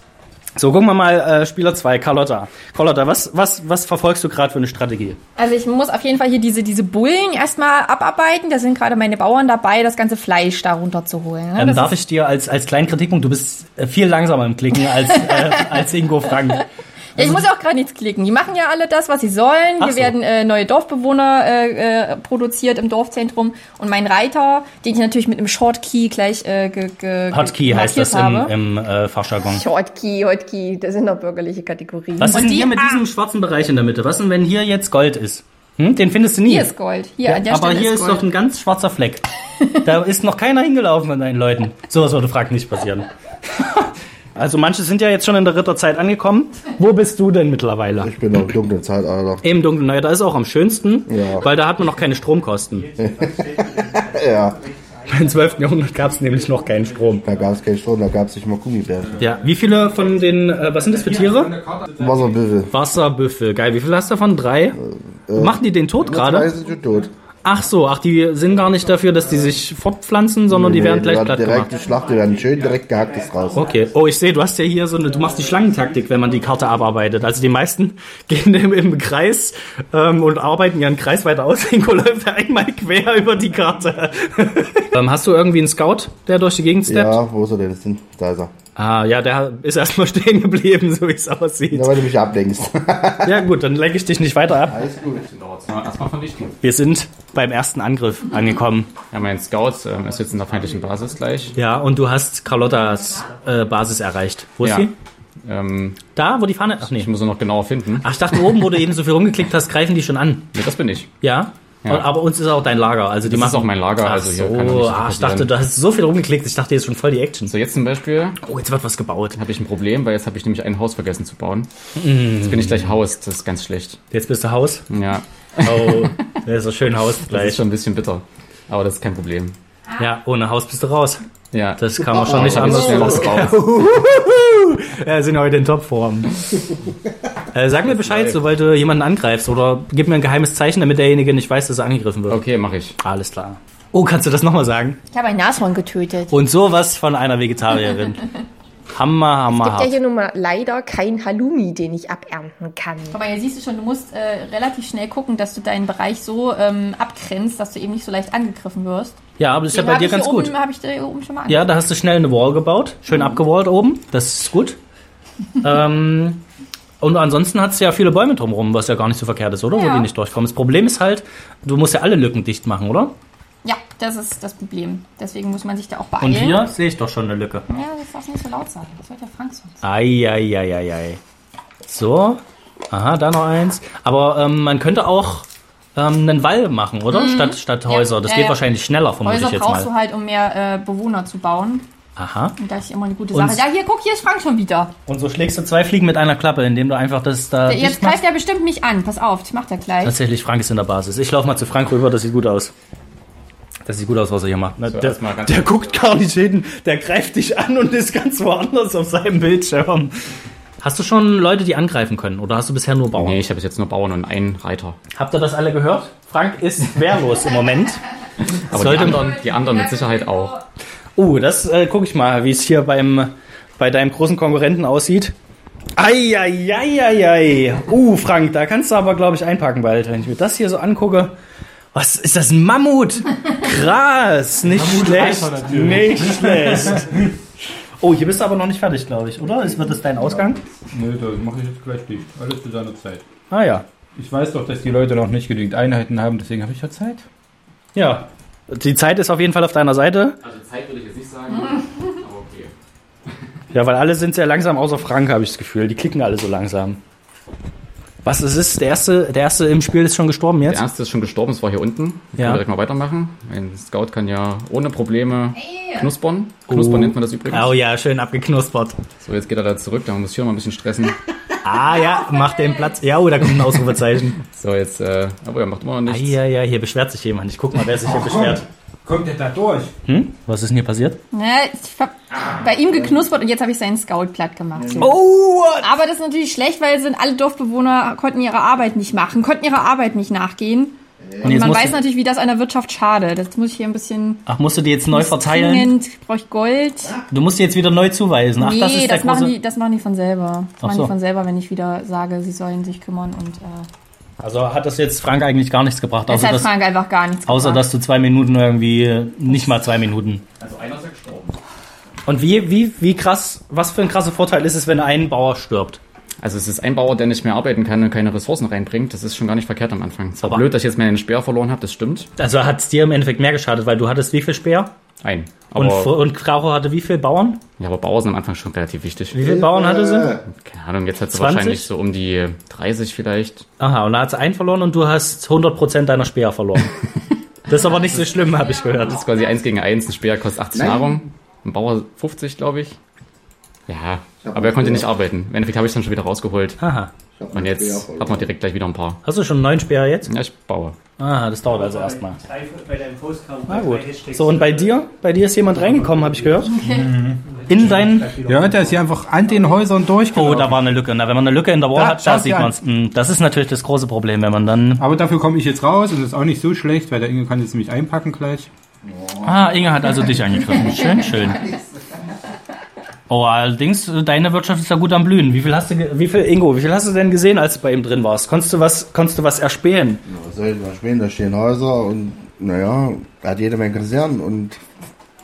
So, gucken wir mal äh, Spieler 2, Carlotta. Carlotta, was, was, was verfolgst du gerade für eine Strategie? Also ich muss auf jeden Fall hier diese, diese Bullen erstmal abarbeiten. Da sind gerade meine Bauern dabei, das ganze Fleisch da runterzuholen. Ne? Ähm, darf ich dir als, als kleinen Kritikpunkt, du bist äh, viel langsamer im Klicken als, äh, *laughs* als Ingo Frank. Ja, ich muss ja auch gerade nichts klicken. Die machen ja alle das, was sie sollen. Ach Hier so. werden äh, neue Dorfbewohner äh, äh, produziert im Dorfzentrum. Und mein Reiter, den ich natürlich mit einem Shortkey gleich äh, ge, ge, Hotkey heißt das markiert im, habe. im äh, Fachjargon. Hotkey, Hotkey, das sind doch bürgerliche Kategorien. Was ist denn hier mit ah. diesem schwarzen Bereich in der Mitte? Was denn, wenn hier jetzt Gold ist? Hm? Den findest du nie. Hier ist Gold. Hier an der aber Stelle hier ist Gold. doch ein ganz schwarzer Fleck. da ist noch keiner hingelaufen von deinen Leuten. Sowas würde Frank nicht passieren. *laughs* also manche sind ja jetzt schon in der Ritterzeit angekommen. Wo bist du denn mittlerweile? Ich bin noch im dunklen Zeitalter. Im Dunklen. Naja, da ist auch am schönsten, Ja. weil da hat man noch keine Stromkosten. *laughs* Ja, Im 12. Jahrhundert gab es nämlich noch keinen Strom. da gab es keinen Strom, da gab es nicht mal Gummibärchen. Ja, wie viele von den, äh, was sind das für Tiere? Wasserbüffel. Wasserbüffel, geil. Wie viele hast du davon? Drei? Machen die den tot gerade? sind schon tot. Ach so, ach, die sind gar nicht dafür, dass die sich fortpflanzen, sondern die Nee, werden gleich platt direkt gemacht. die Schlacht, die werden schön direkt gehackt ist raus. Okay. Oh, ich sehe, du hast ja hier so eine, du machst die Schlangentaktik, wenn man die Karte abarbeitet. Also die meisten *laughs* gehen im, im Kreis ähm, und arbeiten ihren Kreis weiter aus. *laughs* Ingo läuft einmal quer über die Karte. *laughs* ähm, hast du irgendwie einen Scout, der durch die Gegend steppt? Ja, wo ist er denn? Da ist er. Ah, ja, der ist erstmal *laughs* stehen geblieben, so wie es aussieht. Ja, weil du mich ablenkst. *laughs* Ja gut, dann lenke ich dich nicht weiter ab. Alles gut. Erstmal vernichten. Wir sind beim ersten Angriff angekommen. Ja, mein Scout ähm, ist jetzt in der feindlichen Basis gleich. Ja, und du hast Carlottas äh, Basis erreicht. Wo ist Ja. sie? Ähm, Da, wo die Fahne... Ach nee. ich muss sie noch genauer finden. Ach, ich dachte oben, wo du eben so viel rumgeklickt hast, greifen die schon an. Nee, das bin ich. Ja? Ja. Aber uns ist auch dein Lager. Also die Das ist auch mein Lager, Ach also hier so, kann nicht ah, ich dachte, du hast so viel rumgeklickt. Ich dachte jetzt schon voll die Action. So, jetzt zum Beispiel Oh, jetzt wird was gebaut. habe ich ein Problem, weil jetzt habe ich nämlich ein Haus vergessen zu bauen. Mm. Jetzt bin ich gleich Haus, das ist ganz schlecht. Jetzt bist du Haus. Ja, Oh, das ist so schön *laughs* Haus das gleich. ist schon ein bisschen bitter. Aber das ist kein Problem. Ja, ohne Haus bist du raus. Ja, Das kann man schon nicht anders raus. rausgebaut. *laughs* Ja, sind heute in Topform. *laughs* äh, sag mir Bescheid, sobald du jemanden angreifst oder gib mir ein geheimes Zeichen, damit derjenige nicht weiß, dass er angegriffen wird. Okay, mache ich. Alles klar. Oh, kannst du das nochmal sagen? Ich habe ein Nashorn getötet. Und sowas von einer Vegetarierin. *laughs* Hammer, hammer, Gibt ja hier nun mal leider kein Halloumi, den ich abernten kann. Aber hier siehst du schon, du musst äh, relativ schnell gucken, dass du deinen Bereich so ähm, abgrenzt, dass du eben nicht so leicht angegriffen wirst. Ja, aber das ist ja bei dir ganz gut. Oben, ich da oben schon mal Ja, da hast du schnell eine Wall gebaut. Schön abgewallt oben. Das ist gut. *laughs* ähm, und ansonsten hat es ja viele Bäume drumherum, was ja gar nicht so verkehrt ist, oder? Wo Ja. die nicht durchkommen. Das Problem ist halt, du musst ja alle Lücken dicht machen, oder? Ja, das ist das Problem. Deswegen muss man sich da auch beeilen. Und hier sehe ich doch schon eine Lücke. Ja, das darfst du nicht so laut sagen. Das wird ja Frank sonst. Eieieiei. So. Aha, da noch eins. Aber ähm, man könnte auch ähm, einen Wall machen, oder? Statt, statt Häuser. Das Ja, geht ja. wahrscheinlich schneller, vermute Häuser ich jetzt brauchst mal. du halt, um mehr äh, Bewohner zu bauen. Aha. Und das ist immer eine gute Und- Sache. Ja, hier, guck, hier ist Frank schon wieder. Und so schlägst du zwei Fliegen mit einer Klappe, indem du einfach das da. Der, jetzt greift er bestimmt mich an. Pass auf, das macht er gleich. Tatsächlich, Frank ist in der Basis. Ich laufe mal zu Frank rüber, das sieht gut aus. Das sieht gut aus, was er hier macht. Ne? So, der, der guckt gar nicht hin, der greift dich an und ist ganz woanders auf seinem Bildschirm. Hast du schon Leute, die angreifen können? Oder hast du bisher nur Bauern? Nee, ich habe jetzt nur Bauern und einen Reiter. Habt ihr das alle gehört? Frank ist wehrlos im Moment. *laughs* Aber die, anderen, die anderen mit Sicherheit auch. Oh, das äh, gucke ich mal, wie es hier beim, bei deinem großen Konkurrenten aussieht. Eieieiei. Uh, Frank, da kannst du aber, glaube ich, einpacken bald. Wenn ich mir das hier so angucke. Was ist das? Ein Mammut? *laughs* Krass. Nicht schlecht. Reiter natürlich. Nicht schlecht. *laughs* Oh, hier bist du aber noch nicht fertig, glaube ich, oder? Ist, wird das dein Ausgang? Nee, das mache ich jetzt gleich dicht. Alles zu seiner Zeit. Ah ja. Ich weiß doch, dass die Leute noch nicht genügend Einheiten haben, deswegen habe ich ja Zeit. Ja. Die Zeit ist auf jeden Fall auf deiner Seite. Also Zeit würde ich jetzt nicht sagen, *laughs* aber okay. Ja, weil alle sind sehr langsam, außer Frank, habe ich das Gefühl. Die klicken alle so langsam. Was es ist, der erste, der erste im Spiel ist schon gestorben Der jetzt? erste ist schon gestorben, das war hier unten. Ich Ja. kann direkt mal weitermachen. Ein Scout kann ja ohne Probleme knuspern. Knuspern nennt man das übrigens. Oh ja, schön abgeknuspert. So, jetzt geht er da zurück, da muss ich hier mal ein bisschen stressen. Ah ja, macht den Platz. Ja, oh, da kommt ein Ausrufezeichen. So, jetzt, äh, aber er macht immer noch Ah, nichts. ja, ja, hier beschwert sich jemand. Ich guck mal, wer sich hier beschwert. Kommt der da durch? Hm? Was ist denn hier passiert? Ne, ich hab bei ihm geknuspert und jetzt habe ich seinen Scout platt gemacht. Oh! Aber das ist natürlich schlecht, weil sind alle Dorfbewohner konnten ihre Arbeit nicht machen, konnten ihrer Arbeit nicht nachgehen. Und jetzt man weiß natürlich, wie das einer Wirtschaft schadet. Das muss ich hier ein bisschen ach, musst du die jetzt neu verteilen? dringend, brauche ich Gold. Du musst die jetzt wieder neu zuweisen. Ach, nee, das ist der das, machen große... die, das machen die von selber. Das Ach machen so. die von selber, wenn ich wieder sage, sie sollen sich kümmern. Und äh, Also hat das jetzt Frank eigentlich gar nichts gebracht, das außer hat dass, Frank einfach gar nichts außer gebracht. dass du zwei Minuten irgendwie, nicht mal zwei Minuten. Also einer ist ja gestorben. Und wie, wie, wie krass, was für ein krasser Vorteil ist es, wenn ein Bauer stirbt? Also es ist ein Bauer, der nicht mehr arbeiten kann und keine Ressourcen reinbringt. Das ist schon gar nicht verkehrt am Anfang. Es war Aber- blöd, dass ich jetzt meinen Speer verloren habe, das stimmt. Also hat es dir im Endeffekt mehr geschadet, weil du hattest wie viel Speer? Ein. Und, und Kraucho hatte wie viel Bauern? ja, aber Bauern sind am Anfang schon relativ wichtig. Wie viele Bauern hatte sie? Keine Ahnung, jetzt hat sie 20? wahrscheinlich so um die 30 vielleicht. Aha, und da hat sie einen verloren und du hast 100% deiner Speer verloren. *laughs* das ist aber nicht so schlimm, habe ich gehört. Das ist quasi eins gegen eins. Ein Speer kostet 80 Nein. Nahrung. Ein Bauer 50, glaube ich. Ja, aber er konnte nicht arbeiten. Im Endeffekt habe ich es dann schon wieder rausgeholt. Aha. Und jetzt hat man direkt gleich wieder ein paar. Hast du schon einen neuen Speer jetzt? Ja, ich baue. Aha, das dauert also erstmal. Bei deinem Post kam Na gut. So, und bei dir? Bei dir ist jemand reingekommen, habe ich gehört? In dein... Ja, der ist hier einfach an den Häusern Oh, durchgelaufen. da war eine Lücke. Na, wenn man eine Lücke in der Wall Da, hat, da sieht man es. Das ist natürlich das große Problem, wenn man dann... Aber dafür komme ich jetzt raus und das ist auch nicht so schlecht, weil der Inge kann jetzt nämlich einpacken gleich. Ah, Inge hat also dich angegriffen. Schön, schön. *laughs* Oh, allerdings, deine Wirtschaft ist ja gut am Blühen. Wie viel hast du, ge- wie viel, Ingo, wie viel hast du denn gesehen, als du bei ihm drin warst? Konntest du was, konntest du was erspähen? Was soll ich mal spielen? Da stehen Häuser und naja, er hat jede Menge Kasernen und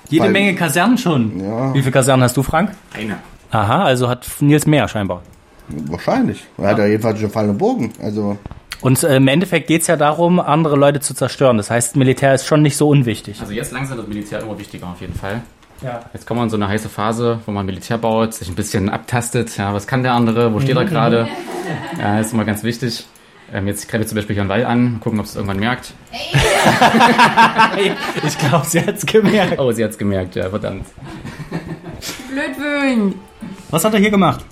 Jede Weil- Menge Kasernen schon. Ja. Wie viele Kasernen hast du, Frank? Eine. Aha, also hat Nils mehr scheinbar. wahrscheinlich. Er hat ja jedenfalls schon Fall und Bogen. Also Und äh, im Endeffekt geht's ja darum, andere Leute zu zerstören. Das heißt, Militär ist schon nicht so unwichtig. Also jetzt langsam wird Militär immer wichtiger auf jeden Fall. Ja. Jetzt kommen wir in so eine heiße Phase, wo man Militär baut, sich ein bisschen abtastet. Ja, was kann der andere? Wo steht er *laughs* gerade? Ja, ist immer ganz wichtig. Ähm, jetzt greife ich zum Beispiel hier einen Wall an, gucken, ob es irgendwann merkt. *laughs* Ich glaube, sie hat's gemerkt. Oh, sie hat's gemerkt, ja, verdammt. Blödwöhn. Was hat er hier gemacht?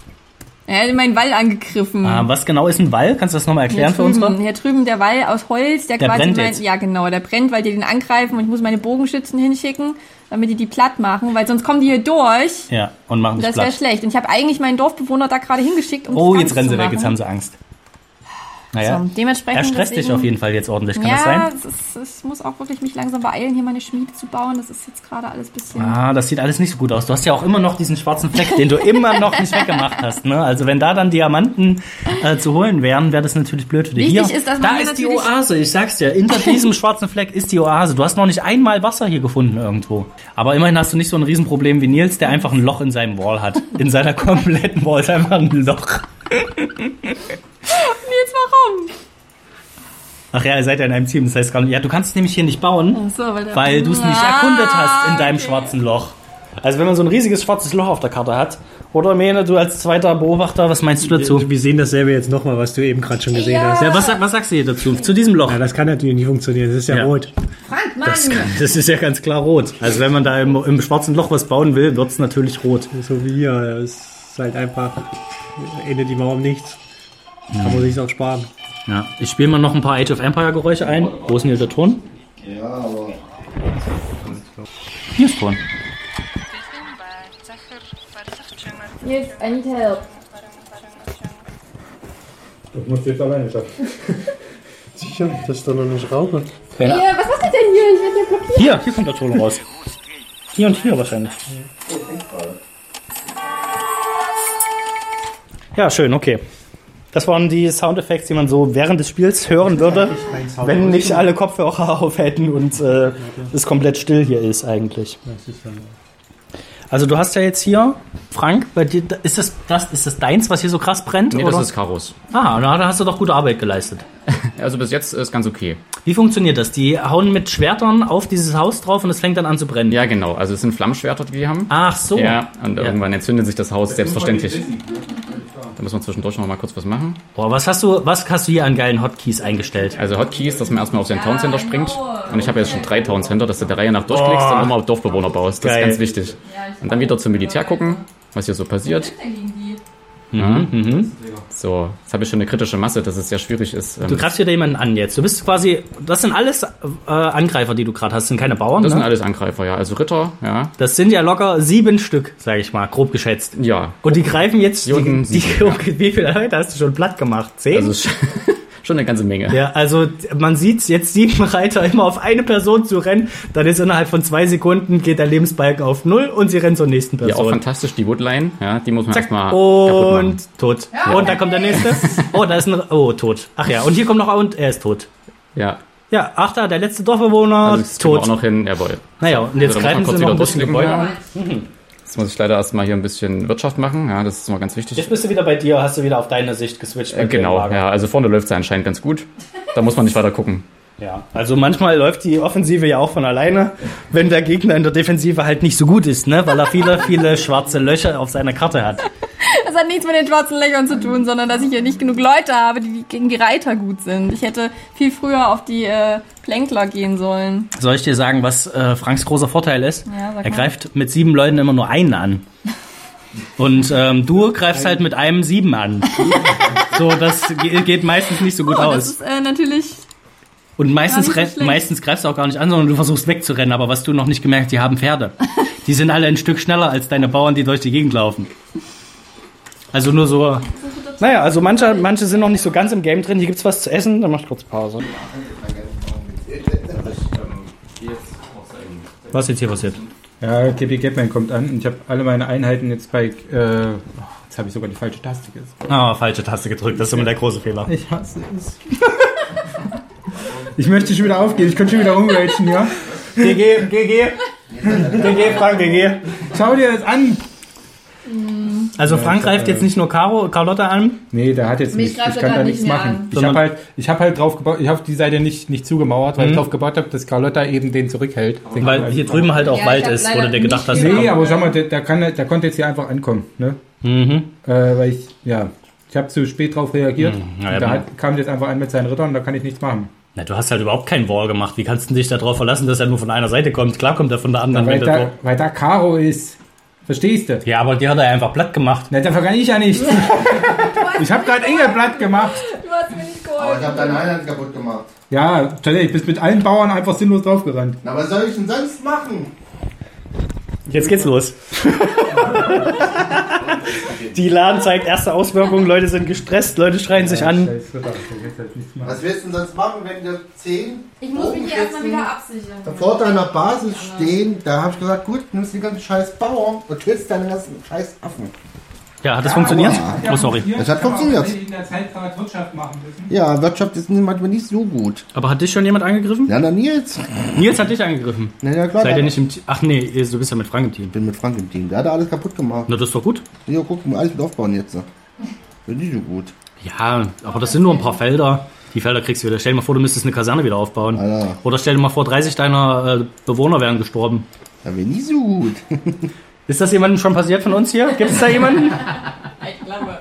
Er hat meinen Wall angegriffen. Ah, was genau ist ein Wall? Kannst du das nochmal erklären für hier, unsere? drüben, hier drüben der Wall aus Holz, der, Der quasi brennt mein, jetzt. ja genau, der brennt, weil die den angreifen und ich muss meine Bogenschützen hinschicken, damit die die platt machen, weil sonst kommen die hier durch. Ja, und machen Und das wäre schlecht. Und ich habe eigentlich meinen Dorfbewohner da gerade hingeschickt, um Oh, jetzt rennen sie weg, jetzt haben sie Angst. Naja, So, dementsprechend er stresst dich deswegen- auf jeden Fall jetzt ordentlich, kann ja, das sein? es ist, es muss auch wirklich mich langsam beeilen, hier meine Schmiede zu bauen. Das ist jetzt gerade alles ein bisschen. Ah, das sieht alles nicht so gut aus. Du hast ja auch immer noch diesen schwarzen Fleck, den du immer noch nicht weggemacht hast. Ne? Also wenn da dann Diamanten äh, zu holen wären, wäre das natürlich blöd für dich. Wichtig Hier, ist, dass man da ist die Oase. Ich sag's dir, hinter diesem *laughs* schwarzen Fleck ist die Oase. Du hast noch nicht einmal Wasser hier gefunden irgendwo. Aber immerhin hast du nicht so ein Riesenproblem wie Nils, der einfach ein Loch in seinem Wall hat. In seiner *laughs* kompletten Wall ist einfach ein Loch. Jetzt warum? Ach ja, ihr seid ja in einem Team, das heißt gar nicht. Ja, du kannst es nämlich hier nicht bauen, so, weil weil du es nicht Ah, erkundet hast in deinem okay. schwarzen Loch. Also wenn man so ein riesiges schwarzes Loch auf der Karte hat, oder Mene, du als zweiter Beobachter, was meinst du dazu? Wir sehen dasselbe jetzt nochmal, was du eben gerade schon gesehen Ja. hast. Ja, was, was sagst du hier dazu? Zu diesem Loch? Ja, das kann natürlich nicht funktionieren. Das ist ja, Ja. rot. Frank, Mann! Das, kann, das ist ja ganz klar rot. Also wenn man da im, im schwarzen Loch was bauen will, wird's natürlich rot. So wie hier. Es ist halt einfach, endet die Mauer um nichts. Kann man sich auch sparen. Ja, ich spiele mal noch ein paar Age of Empire Geräusche ein. Wo ist denn hier der Ton? Ja, aber Hier ist Ton. Yes, I need help. Das musst du jetzt alleine schaffen. *laughs* Sicher, das ist doch noch nicht rauche. Hier, was macht ihr denn hier? Ich werde hier blockiert. Hier, hier kommt der Ton raus. Hier und hier wahrscheinlich. Ja, schön, okay. Das waren die Soundeffekte, die man so während des Spiels hören würde, wenn nicht alle Kopfhörer *laughs* auf hätten und äh, es komplett still hier ist eigentlich. Also du hast ja jetzt hier, Frank, bei dir, ist das, das, ist das deins, was hier so krass brennt? Nee, oder? das ist Karos. ah, na, da hast du doch gute Arbeit geleistet. *laughs* Also bis jetzt ist ganz okay. Wie funktioniert das? Die hauen mit Schwertern auf dieses Haus drauf und es fängt dann an zu brennen. Ja, genau. Also es sind Flammschwerter, die wir haben. Ach so. Ja, und irgendwann entzündet sich das Haus selbstverständlich. Da müssen wir zwischendurch noch mal kurz was machen. Boah, was hast du, was hast du hier an geilen Hotkeys eingestellt? Also Hotkeys, dass man erstmal auf seinen Town Center springt. Und ich habe jetzt schon drei Town Center, dass du der Reihe nach durchklickst und immer auf Dorfbewohner baust. Das Geil. ist ganz wichtig. Und dann wieder zum Militär gucken, was hier so passiert. Mhm. So, jetzt habe ich schon eine kritische Masse, dass es sehr schwierig ist. ähm, Du greifst wieder jemanden an jetzt. Du bist quasi, das sind alles äh, Angreifer, die du gerade hast, das sind keine Bauern. das sind ne? alles Angreifer, ja. Also Ritter, ja. Das sind ja locker sieben Stück, sag ich mal, grob geschätzt. Ja. Und die greifen jetzt, unten die, die, sieben, *laughs* wie viele Leute hast du schon platt gemacht? Zehn? Also *laughs* schon eine ganze Menge. ja, also man sieht jetzt sieben *laughs* Reiter immer auf eine Person zu rennen, dann ist innerhalb von zwei Sekunden geht der Lebensbalken auf null und sie rennen zur nächsten Hier auch Person. fantastisch, die Woodline, ja, die muss man erstmal und tot. Und da kommt der nächste. *laughs* Oh, da ist ein, oh, tot. Ach ja, und hier kommt noch, und er ist tot. Ja, Ja, ach da, der letzte Dorfbewohner, also das tot. auch noch hin, jawohl. Naja, und jetzt So, dann greifen sie noch ein kurz bisschen wieder Gebäude an. Jetzt muss ich leider erstmal hier ein bisschen Wirtschaft machen, ja, das ist immer ganz wichtig. Jetzt bist du wieder bei dir, hast du wieder auf deine Sicht geswitcht. Äh, genau, ja, also vorne läuft es anscheinend ganz gut. Da muss man nicht weiter gucken. ja. Also manchmal läuft die Offensive ja auch von alleine, wenn der Gegner in der Defensive halt nicht so gut ist, ne? Weil er viele, viele schwarze Löcher auf seiner Karte hat. Das hat nichts mit den schwarzen Löchern zu tun, sondern dass ich hier nicht genug Leute habe, die gegen die Reiter gut sind. Ich hätte viel früher auf die äh, Plänkler gehen sollen. Soll ich dir sagen, was äh, Franks großer Vorteil ist? Ja, er greift mit sieben Leuten immer nur einen an. Und ähm, du greifst halt mit einem sieben an. So, das ge- geht meistens nicht so gut Oh, das aus. ist äh, natürlich. Und meistens, nicht so meistens greifst du auch gar nicht an, sondern du versuchst wegzurennen. Aber was du noch nicht gemerkt, die haben Pferde. Die sind alle ein Stück schneller als deine Bauern, die durch die Gegend laufen. Also nur so. Naja, also manche, manche sind noch nicht so ganz im Game drin. Hier gibt's was zu essen, dann mach ich kurz Pause. Was ist jetzt hier passiert? Ja, TP Gapman kommt an und ich habe alle meine Einheiten jetzt bei. Äh, jetzt habe ich sogar die falsche Taste gedrückt. Ah, falsche Taste gedrückt. Das ist immer der große Fehler. Ich hasse es. *laughs* ich möchte schon wieder aufgehen. Ich könnte schon wieder rumragen, ja? GG, GG. GG, Frank, GG. Schau dir das an. Also Frank greift jetzt nicht nur Caro, Carlotta an. Nee, der hat jetzt Mich nicht. Ich kann da nichts machen. an. Ich habe halt, ich habe halt drauf gebaut. Ich habe die Seite nicht nicht zugemauert, weil ich drauf gebaut habe, dass Carlotta eben den zurückhält. Den Weil hier drüben halt auch Ja, Wald hab ist, wo du dir gedacht hast. Nee, ja. aber schau mal, der, der, kann, der konnte jetzt hier einfach ankommen, ne? Mhm. Äh, weil ich, ja. Ich habe zu spät drauf reagiert. Hm, na ja, da hat, kam jetzt einfach an mit seinen Rittern, da kann ich nichts machen. Na, du hast halt überhaupt keinen War gemacht. Wie kannst du dich darauf verlassen, dass er nur von einer Seite kommt? Klar kommt er von der anderen. Weil wenn der da, weil da Karo ist. Verstehst du? ja, aber die hat er einfach platt gemacht. Na, dafür kann ich ja nicht. *laughs* ich habe gerade Engel platt gemacht. Du hast mir nicht Aber ich geholfen. habe deine Einheit kaputt gemacht. Ja, stell ich bist mit allen Bauern einfach sinnlos draufgerannt. Na, was soll ich denn sonst machen? Jetzt geht's los. *laughs* die Laden zeigt erste Auswirkungen. Leute sind gestresst, Leute schreien sich an. Halt. Was willst du denn sonst machen, wenn wir 10 Ich muss mich hier erstmal wieder absichern. vor deiner Basis stehen? Da habe ich gesagt, gut, nimmst die ganzen scheiß Bauern und tötest deine ganzen scheiß Affen. Ja, hat das funktioniert? Ja. Oh, sorry. Das hat funktioniert. Wirtschaft. Ja, Wirtschaft ist manchmal nicht so gut. Aber hat dich schon jemand angegriffen? Ja, na Nils. Nils hat dich angegriffen. Na ja, klar. Seid ihr Ich nicht im Team? Ach nee, du bist ja mit Frank im Team. bin mit Frank im Team. Der hat alles kaputt gemacht. Na, das ist doch gut. Ja, guck mal, alles wieder aufbauen jetzt. Wird nicht so gut. Ja, aber das sind nur ein paar Felder. Die Felder kriegst du wieder. Stell dir mal vor, du müsstest eine Kaserne wieder aufbauen. Alter. Oder stell dir mal vor, 30 deiner äh, Bewohner wären gestorben. Das wird nicht so gut. *laughs* Ist das jemandem schon passiert von uns hier? Gibt es da jemanden? *laughs* Ich glaube.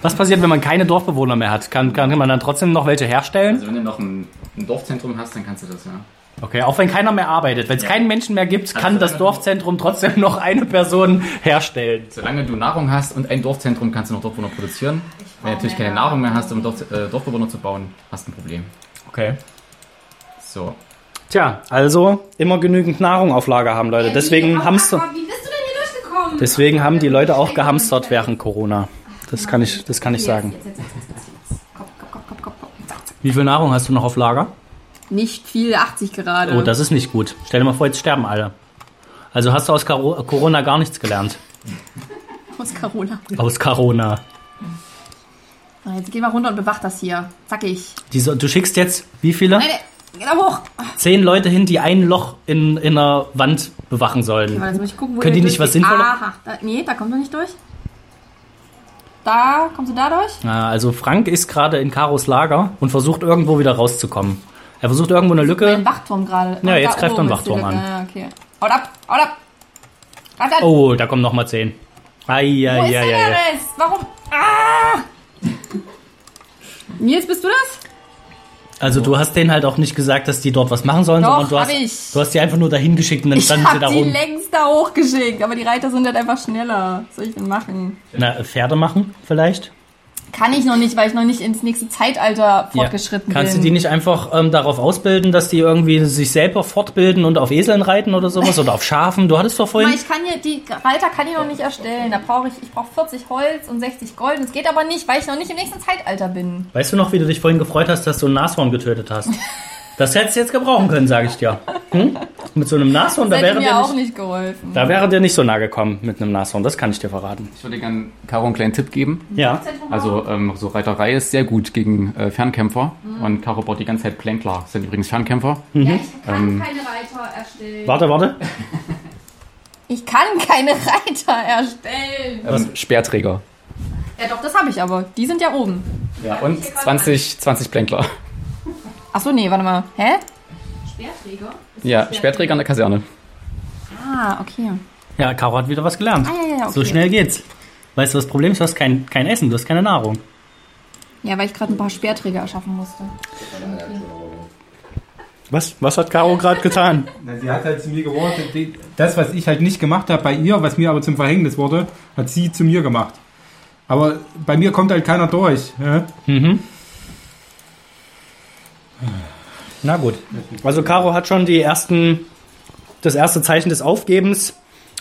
Was passiert, wenn man keine Dorfbewohner mehr hat? Kann, kann man dann trotzdem noch welche herstellen? Also wenn du noch ein, ein Dorfzentrum hast, dann kannst du das, ja. Okay, auch wenn keiner mehr arbeitet. Wenn es keinen Menschen mehr gibt, kann das Dorfzentrum trotzdem noch eine Person herstellen. Solange du Nahrung hast und ein Dorfzentrum, kannst du noch Dorfbewohner produzieren. Wenn du natürlich keine Nahrung mehr hast, um Dorf, äh, Dorfbewohner zu bauen, hast du ein Problem. Okay. So. Tja, also immer genügend Nahrung auf Lager haben, Leute. Deswegen, hamster, Aber wie bist du denn hier durchgekommen? deswegen haben die Leute auch gehamstert während Corona. Das kann ich, das kann ich sagen. Wie viel Nahrung hast du noch auf Lager? Nicht viel, 80 gerade. Oh, das ist nicht gut. Stell dir mal vor, jetzt sterben alle. Also hast du aus Corona gar nichts gelernt. Aus *laughs* Carola. Aus Corona. Jetzt geh mal runter und bewach das hier. Zackig. Diese, du schickst jetzt wie viele? Meine, geh da hoch. Zehn Leute hin, die ein Loch in, in einer Wand bewachen sollen. Warte, jetzt muss ich gucken, wo Können die nicht was. Sinnvolles- Aha, da, nee, da kommt er nicht durch. Da, kommst du da durch? Ah, Also Frank ist gerade in Karos Lager und versucht irgendwo wieder rauszukommen. Er versucht irgendwo eine Lücke. Ein Wachturm gerade. Ja, jetzt greift er einen ist Wachturm an. Ja, okay. Haut ab, haut ab. Haut ab. Oh, da kommen nochmal zehn. Ai, Wo ai, ist denn ai, der ai. Warum? Ah! Nils, bist du das? Also du hast denen halt auch nicht gesagt, dass die dort was machen sollen, Doch, sondern du hast, ich. du hast die einfach nur dahin geschickt und dann Ich standen sie hab da die rum. längst da hochgeschickt, aber die Reiter sind halt einfach schneller. Was soll ich denn machen? Na, Pferde machen vielleicht? Kann ich noch nicht, weil ich noch nicht ins nächste Zeitalter fortgeschritten Kannst bin. du die nicht einfach ähm, darauf ausbilden, dass die irgendwie sich selber fortbilden und auf Eseln reiten oder sowas oder auf Schafen? Du hattest doch vorhin. ich kann hier, die Reiter kann ich noch nicht erstellen. Da brauche ich, ich brauche 40 Holz und 60 Gold. Das geht aber nicht, weil ich noch nicht im nächsten Zeitalter bin. Weißt du noch, wie du dich vorhin gefreut hast, dass du ein Nashorn getötet hast? *laughs* Das hättest du jetzt gebrauchen können, sage ich dir. Hm? Mit so einem Nashorn, da Das hätte wäre, mir dir auch nicht, nicht geholfen. da wäre dir nicht so nah gekommen mit einem Nashorn. Das kann ich dir verraten. Ich würde gerne Caro einen kleinen Tipp geben. Ja. Also ähm, so Reiterei ist sehr gut gegen äh, Fernkämpfer. Und Caro baut die ganze Zeit Plänkler. Das sind übrigens Fernkämpfer. Ja, ich kann Ähm, keine Reiter erstellen. Warte, warte. *laughs* Ich kann keine Reiter erstellen. Ähm, Speerträger. Ja, doch, das habe ich aber. Die sind ja oben. Ja, und 20, 20 Plänkler. Achso, nee, warte mal. Hä? Speerträger? Ja, Speerträger in der Kaserne. Ah, okay. Ja, Caro hat wieder was gelernt. Ah, ja, ja, okay. So schnell geht's. Weißt du, das Problem ist, du hast kein, kein Essen, du hast keine Nahrung. Ja, weil ich gerade ein paar Speerträger erschaffen musste. Was, was hat Caro gerade getan? *laughs* Na, sie hat halt zu mir gewortet, die- das, was ich halt nicht gemacht habe bei ihr, was mir aber zum Verhängnis wurde, hat sie zu mir gemacht. Aber bei mir kommt halt keiner durch. Ja? Mhm. Na gut. Also Caro hat schon die ersten, das erste Zeichen des Aufgebens,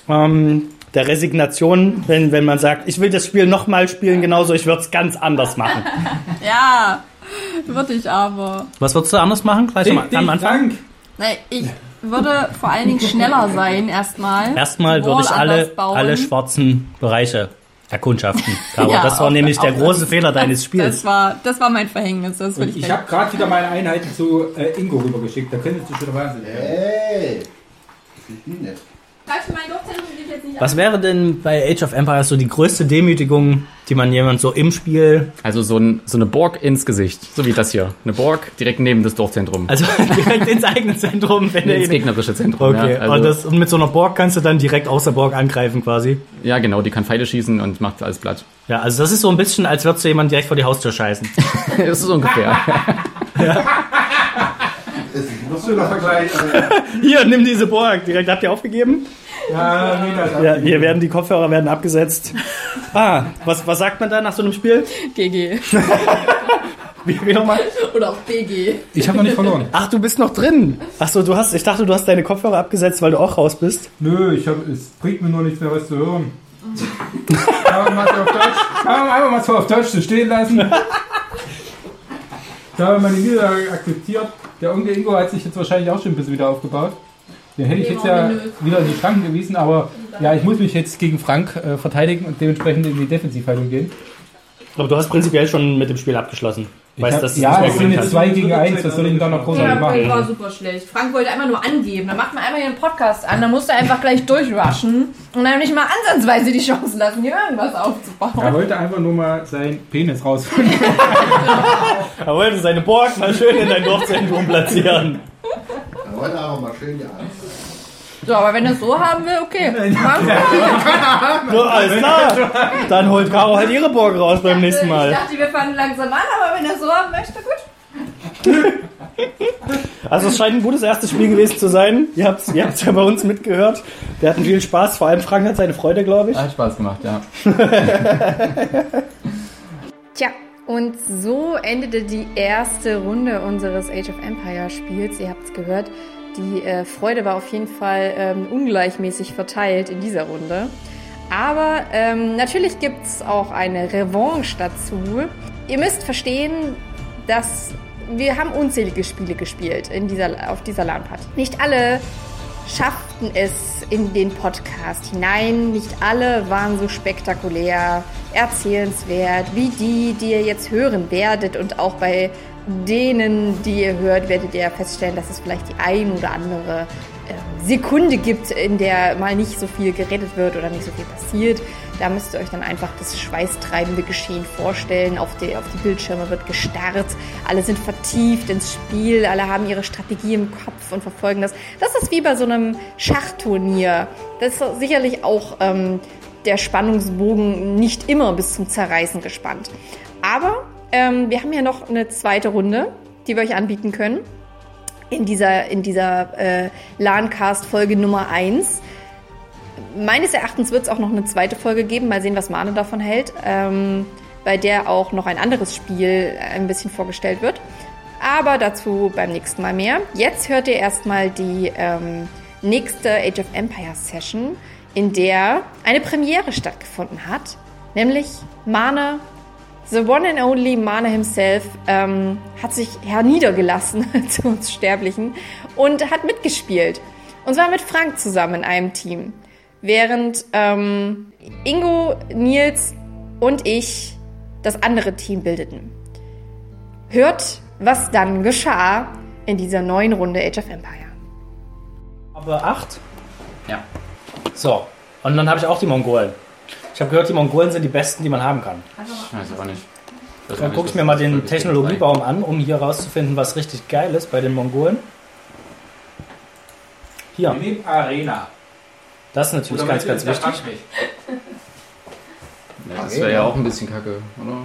ähm, der Resignation, wenn, wenn man sagt, ich will das Spiel nochmal spielen, genauso, ich würde es ganz anders machen. *laughs* Ja, würde ich aber. Was würdest du anders machen? Gleich am, am Anfang? Nee, ich würde vor allen Dingen schneller sein erstmal. Erstmal würde ich alle, bauen. alle schwarzen Bereiche erkundschaften. *laughs* Caro, Ja, das war auch- nämlich der große das- Fehler deines Das Spiels. war, das war mein Verhängnis. Das ich, ich habe gerade wieder meine Einheiten zu äh, Ingo rübergeschickt. Da könntest du schon Wahnsinn. werden. Hey! Das ist nicht Was wäre denn bei Age of Empires so die größte Demütigung, die man jemand so im Spiel, Also so, ein, so eine Borg ins Gesicht, so wie das hier. Eine Borg direkt neben das Dorfzentrum. also *laughs* direkt ins eigene Zentrum, wenn der ins gegnerische Zentrum. Okay, ja, also, und, das, und mit so einer Borg kannst du dann direkt aus der Borg angreifen quasi. ja, genau, die kann Pfeile schießen und macht alles platt. *laughs* Ja, also das ist so ein bisschen, als würdest du jemand direkt vor die Haustür scheißen. *laughs* das ist ungefähr. Das ist ein Vergleich. *laughs* Hier, nimm diese Borg. Direkt habt ihr aufgegeben? Ja, nee, das Ja, hier werden die Kopfhörer werden abgesetzt. Ah, was, was sagt man da nach so einem Spiel? GG. *laughs* Wie, wie nochmal? Oder auch BG. Ich habe noch nicht verloren. Ach, du bist noch drin. Ach so, du hast, ich dachte, du hast deine Kopfhörer abgesetzt, weil du auch raus bist. Nö, ich hab, es bringt mir nur nichts mehr was zu hören. *laughs* Kann man mal so auf Deutsch, kann man einfach mal so auf Deutsch so stehen lassen. Da haben wir meine Niederlage akzeptiert. Der Onkel Ingo hat sich jetzt wahrscheinlich auch schon ein bisschen wieder aufgebaut. Den hätte ich jetzt ja wieder in die Schranken gewiesen, aber ja, ich muss mich jetzt gegen Frank äh, verteidigen und dementsprechend in die Defensivhaltung gehen. Aber du hast prinzipiell schon mit dem Spiel abgeschlossen. Ich Weißt, hab, du ja, es sind jetzt kannst. zwei gegen eins, was soll ich denn da noch großartig Ja, machen? war super schlecht. Frank wollte einmal nur angeben. Dann macht man einmal hier einen Podcast an, dann musste er einfach gleich durchrushen und dann nicht mal ansatzweise die Chance lassen, hier irgendwas aufzubauen. Er wollte einfach nur mal seinen Penis rausholen. *laughs* Er wollte seine Borg mal schön in dein Dorfzentrum platzieren. Er wollte aber mal schön die Angst. So, aber wenn er es so haben will, okay. So, alles klar. Dann holt Caro halt ihre Borg raus beim nächsten Ich Mal. dachte, wir fangen langsam an, aber wenn er es so haben möchte, gut. Also es scheint ein gutes erstes Spiel gewesen zu sein. Ihr habt es ihr habt's ja bei uns mitgehört. Wir hatten viel Spaß. Vor allem Frank hat seine Freude, glaube ich. Hat Spaß gemacht, ja. *laughs* Tja, und so endete die erste Runde unseres Age of Empire Spiels. Ihr habt es gehört. Die äh, Freude war auf jeden Fall ähm, ungleichmäßig verteilt in dieser Runde. Aber ähm, natürlich gibt es auch eine Revanche dazu. Ihr müsst verstehen, dass wir haben unzählige Spiele gespielt in dieser, auf dieser LAN-Party. Nicht alle schafften es in den Podcast hinein. Nicht alle waren so spektakulär, erzählenswert wie die, die ihr jetzt hören werdet. Und auch bei denen, die ihr hört, werdet ihr feststellen, dass es vielleicht die ein oder andere ähm, Sekunde gibt, in der mal nicht so viel geredet wird oder nicht so viel passiert. Da müsst ihr euch dann einfach das schweißtreibende Geschehen vorstellen. Auf die, auf die Bildschirme wird gestarrt. Alle sind vertieft ins Spiel. Alle haben ihre Strategie im Kopf und verfolgen das. Das ist wie bei so einem Schachturnier. Das ist sicherlich auch ähm, der Spannungsbogen nicht immer bis zum Zerreißen gespannt. Aber ähm, wir haben ja noch eine zweite Runde, die wir euch anbieten können. In dieser, in dieser äh, LAN-Cast-Folge Nummer 1. Meines Erachtens wird es auch noch eine zweite Folge geben. Mal sehen, was Mane davon hält. Ähm, bei der auch noch ein anderes Spiel ein bisschen vorgestellt wird. Aber dazu beim nächsten Mal mehr. Jetzt hört ihr erstmal die ähm, nächste Age of Empires Session, in der eine Premiere stattgefunden hat. Nämlich Mane, the one and only Mane himself, ähm, hat sich herniedergelassen *laughs* zu uns Sterblichen und hat mitgespielt. Und zwar mit Frank zusammen in einem Team. Während ähm, Ingo, Nils und ich das andere Team bildeten. Hört, was dann geschah in dieser neuen Runde Age of Empire. Aber acht? Ja. So. Und dann habe ich auch die Mongolen. Ich habe gehört, die Mongolen sind die besten, die man haben kann. Ich weiß aber nicht. Das Dann gucke ich mir mal den Technologiebaum an, um hier rauszufinden, was richtig geil ist bei den Mongolen. Hier, nehmen Arena. das ist natürlich ganz, ganz wichtig. Ja, das wäre ja auch ein bisschen kacke, oder?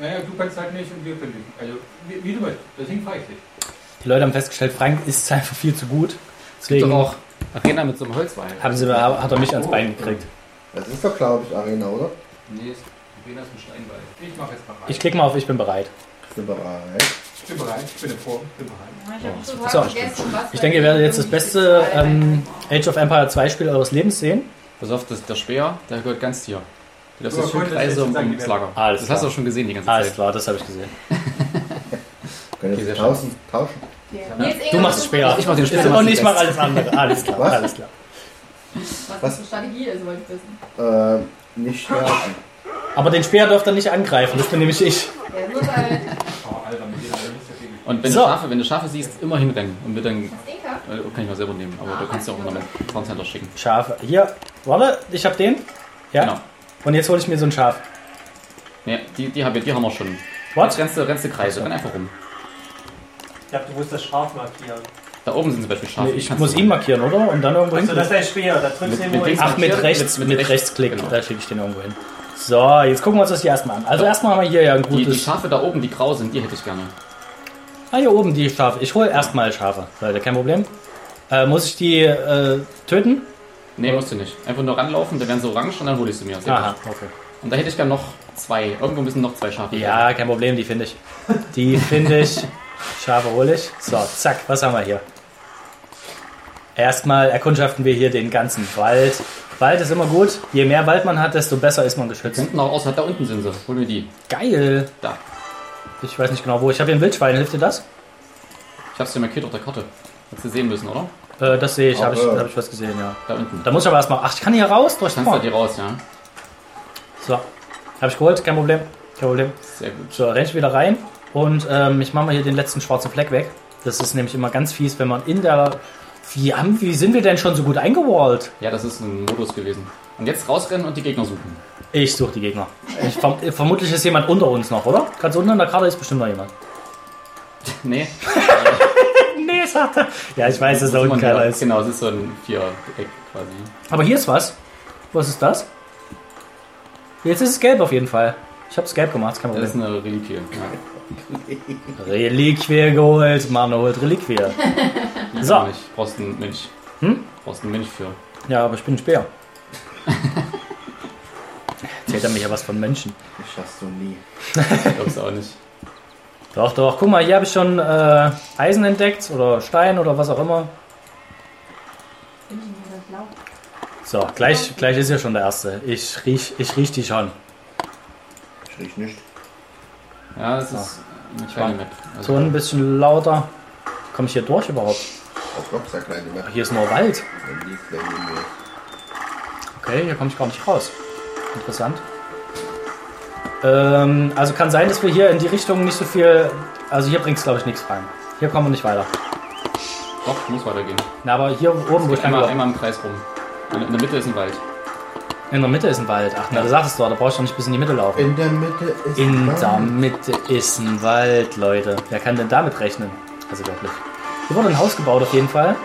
Naja, du kannst halt nicht und wir können nicht. Also, wie, wie du möchtest. Deswegen frage ich dich. Die Leute haben festgestellt, Frank ist einfach viel zu gut. Gibt Deswegen doch auch Arena mit so einem Holzwein. haben sie, hat er mich ans Bein gekriegt. Das ist doch, glaube ich, Arena, oder? Nee, ist Arena ist ein Steinbein. Ich mache jetzt mal rein. Ich klicke mal auf Ich bin bereit. Ich bin bereit. Ich bin bereit. Ich bin in Form. Ich bin bereit. So, ich denke, ihr werdet jetzt das beste ähm, Age of Empire 2 Spiel eures Lebens sehen. Pass auf, das, der Speer, der gehört ganz dir. Du darfst So, das schön kreise das um ums Lager. Alles das klar. hast du auch schon gesehen die ganze Alles Zeit. klar, das habe ich gesehen. *laughs* Können Okay, wir draußen tauschen? Du machst Speer. Ich mach den Speer. Und ich mache alles andere. Alles klar, Was? alles klar. Was das für Strategie ist, wollte ich wissen. Äh, nicht sterben. Aber den Speer dürft ihr nicht angreifen, das bin nämlich ich. Nicht so viel Und wenn, So. du Schafe, wenn du Schafe siehst, immer hinrennen. Und mit dann äh, kann ich mal selber nehmen, aber du kannst ja auch noch mit Soundcenter schicken. Schafe. Hier, Warte, ich hab den. Ja. Genau. Und jetzt hole ich mir so ein Schaf. Ne, die, die, haben wir, die haben wir schon. What? Jetzt rennst du, rennst du Kreise, renn einfach rum. Ich glaube, du musst das Schaf markieren. Da oben sind zum Beispiel Schafe. Nee, ich muss ihn markieren, oder? Und dann irgendwo Also hin. das ist der Speer, da drückst du links hin. Ach, mit rechts, mit- mit, mit Rechtsklick. Genau. Da schicke ich den irgendwo hin. So, jetzt gucken wir uns das hier erstmal an. Also erstmal haben wir hier ja ein Die, die gutes... Schafe da oben, die grau sind, die hätte ich gerne. Ah, hier oben die Schafe. Ich hole erstmal Schafe. Leute, kein Problem. Äh, muss ich die äh, töten? Nee, musst du nicht. Einfach nur ranlaufen, dann werden sie orange und dann hole ich sie mir. Sehr Aha, gut. okay. Und da hätte ich gerne noch zwei. Irgendwo müssen noch zwei Schafe Ja, kein Problem, die finde ich. Die finde ich. *laughs* Schafe hole ich. So, zack, was haben wir hier? Erstmal erkundschaften wir hier den ganzen Wald. Wald ist immer gut. Je mehr Wald man hat, desto besser ist man geschützt. Hinten auch aus, hat da unten sind sie. Hol mir die. Geil. Da. Ich weiß nicht genau wo. Ich habe hier ein Wildschwein. Hilft dir das? Ich hab's dir markiert auf der Karte. Hättest du sehen müssen, oder? Äh, das sehe ich. Habe ich, hab ich was gesehen, ja. Da unten. Da muss ich aber erstmal. Ach, ich kann hier raus durch Kannst du die raus, ja? So. Habe ich geholt. Kein Problem. Kein Problem. Sehr gut. So, renn ich wieder rein. Und ähm, ich mache mal hier den letzten schwarzen Fleck weg. Das ist nämlich immer ganz fies, wenn man in der. Wie, haben, wie sind wir denn schon so gut eingewallt? Ja, das ist ein Modus gewesen. Und jetzt rausrennen und die Gegner suchen. Ich suche die Gegner. Ich, verm *laughs* vermutlich ist jemand unter uns noch, oder? Ganz unten an der Karte ist bestimmt noch jemand. *laughs* Nee. *laughs* Nee, sagt er. Ja, ich weiß, dass da unten man keiner ist. Genau, es ist so ein Viereck quasi. Aber hier ist was. Was ist das? Jetzt ist es gelb auf jeden Fall. Ich habe es gelb gemacht, kein Das ist eine Reliquie. Ja. Reliquie geholt. Mano holt Reliquie. So. Nicht. Brauchst einen Mönch. Hm? Brauchst einen Mönch für. Ja, aber ich bin ein Speer. *laughs* Erzählt er mir ja was von Menschen. Das schaffst du nie. Ich glaub's auch nicht. Doch, doch. Guck mal, hier habe ich schon äh, Eisen entdeckt oder Stein oder was auch immer. So, gleich, gleich ist ja schon der erste. Ich riech, ich riech die schon. Ich riech nicht. Ja, das ist eine kleine Map. Also, So ein bisschen lauter. Komme ich hier durch überhaupt? Auf sehr kleine Map. Hier ist nur Wald. Okay, hier komme ich gar nicht raus. Interessant. Ähm, also kann sein, dass wir hier in die Richtung nicht so viel. Also hier bringt es glaube ich nichts rein. Hier kommen wir nicht weiter. Doch, muss weitergehen. Na, aber hier oben, wo ich Einmal, war, einmal im Kreis rum. In in der Mitte ist ein Wald. in der Mitte ist ein Wald. Ach, na, du sagtest doch, da brauchst du doch nicht bis in die Mitte laufen. In der Mitte ist In Wald. der Mitte ist ein Wald, Leute. Wer kann denn damit rechnen? Also wirklich. Hier wurde ein Haus gebaut auf jeden Fall.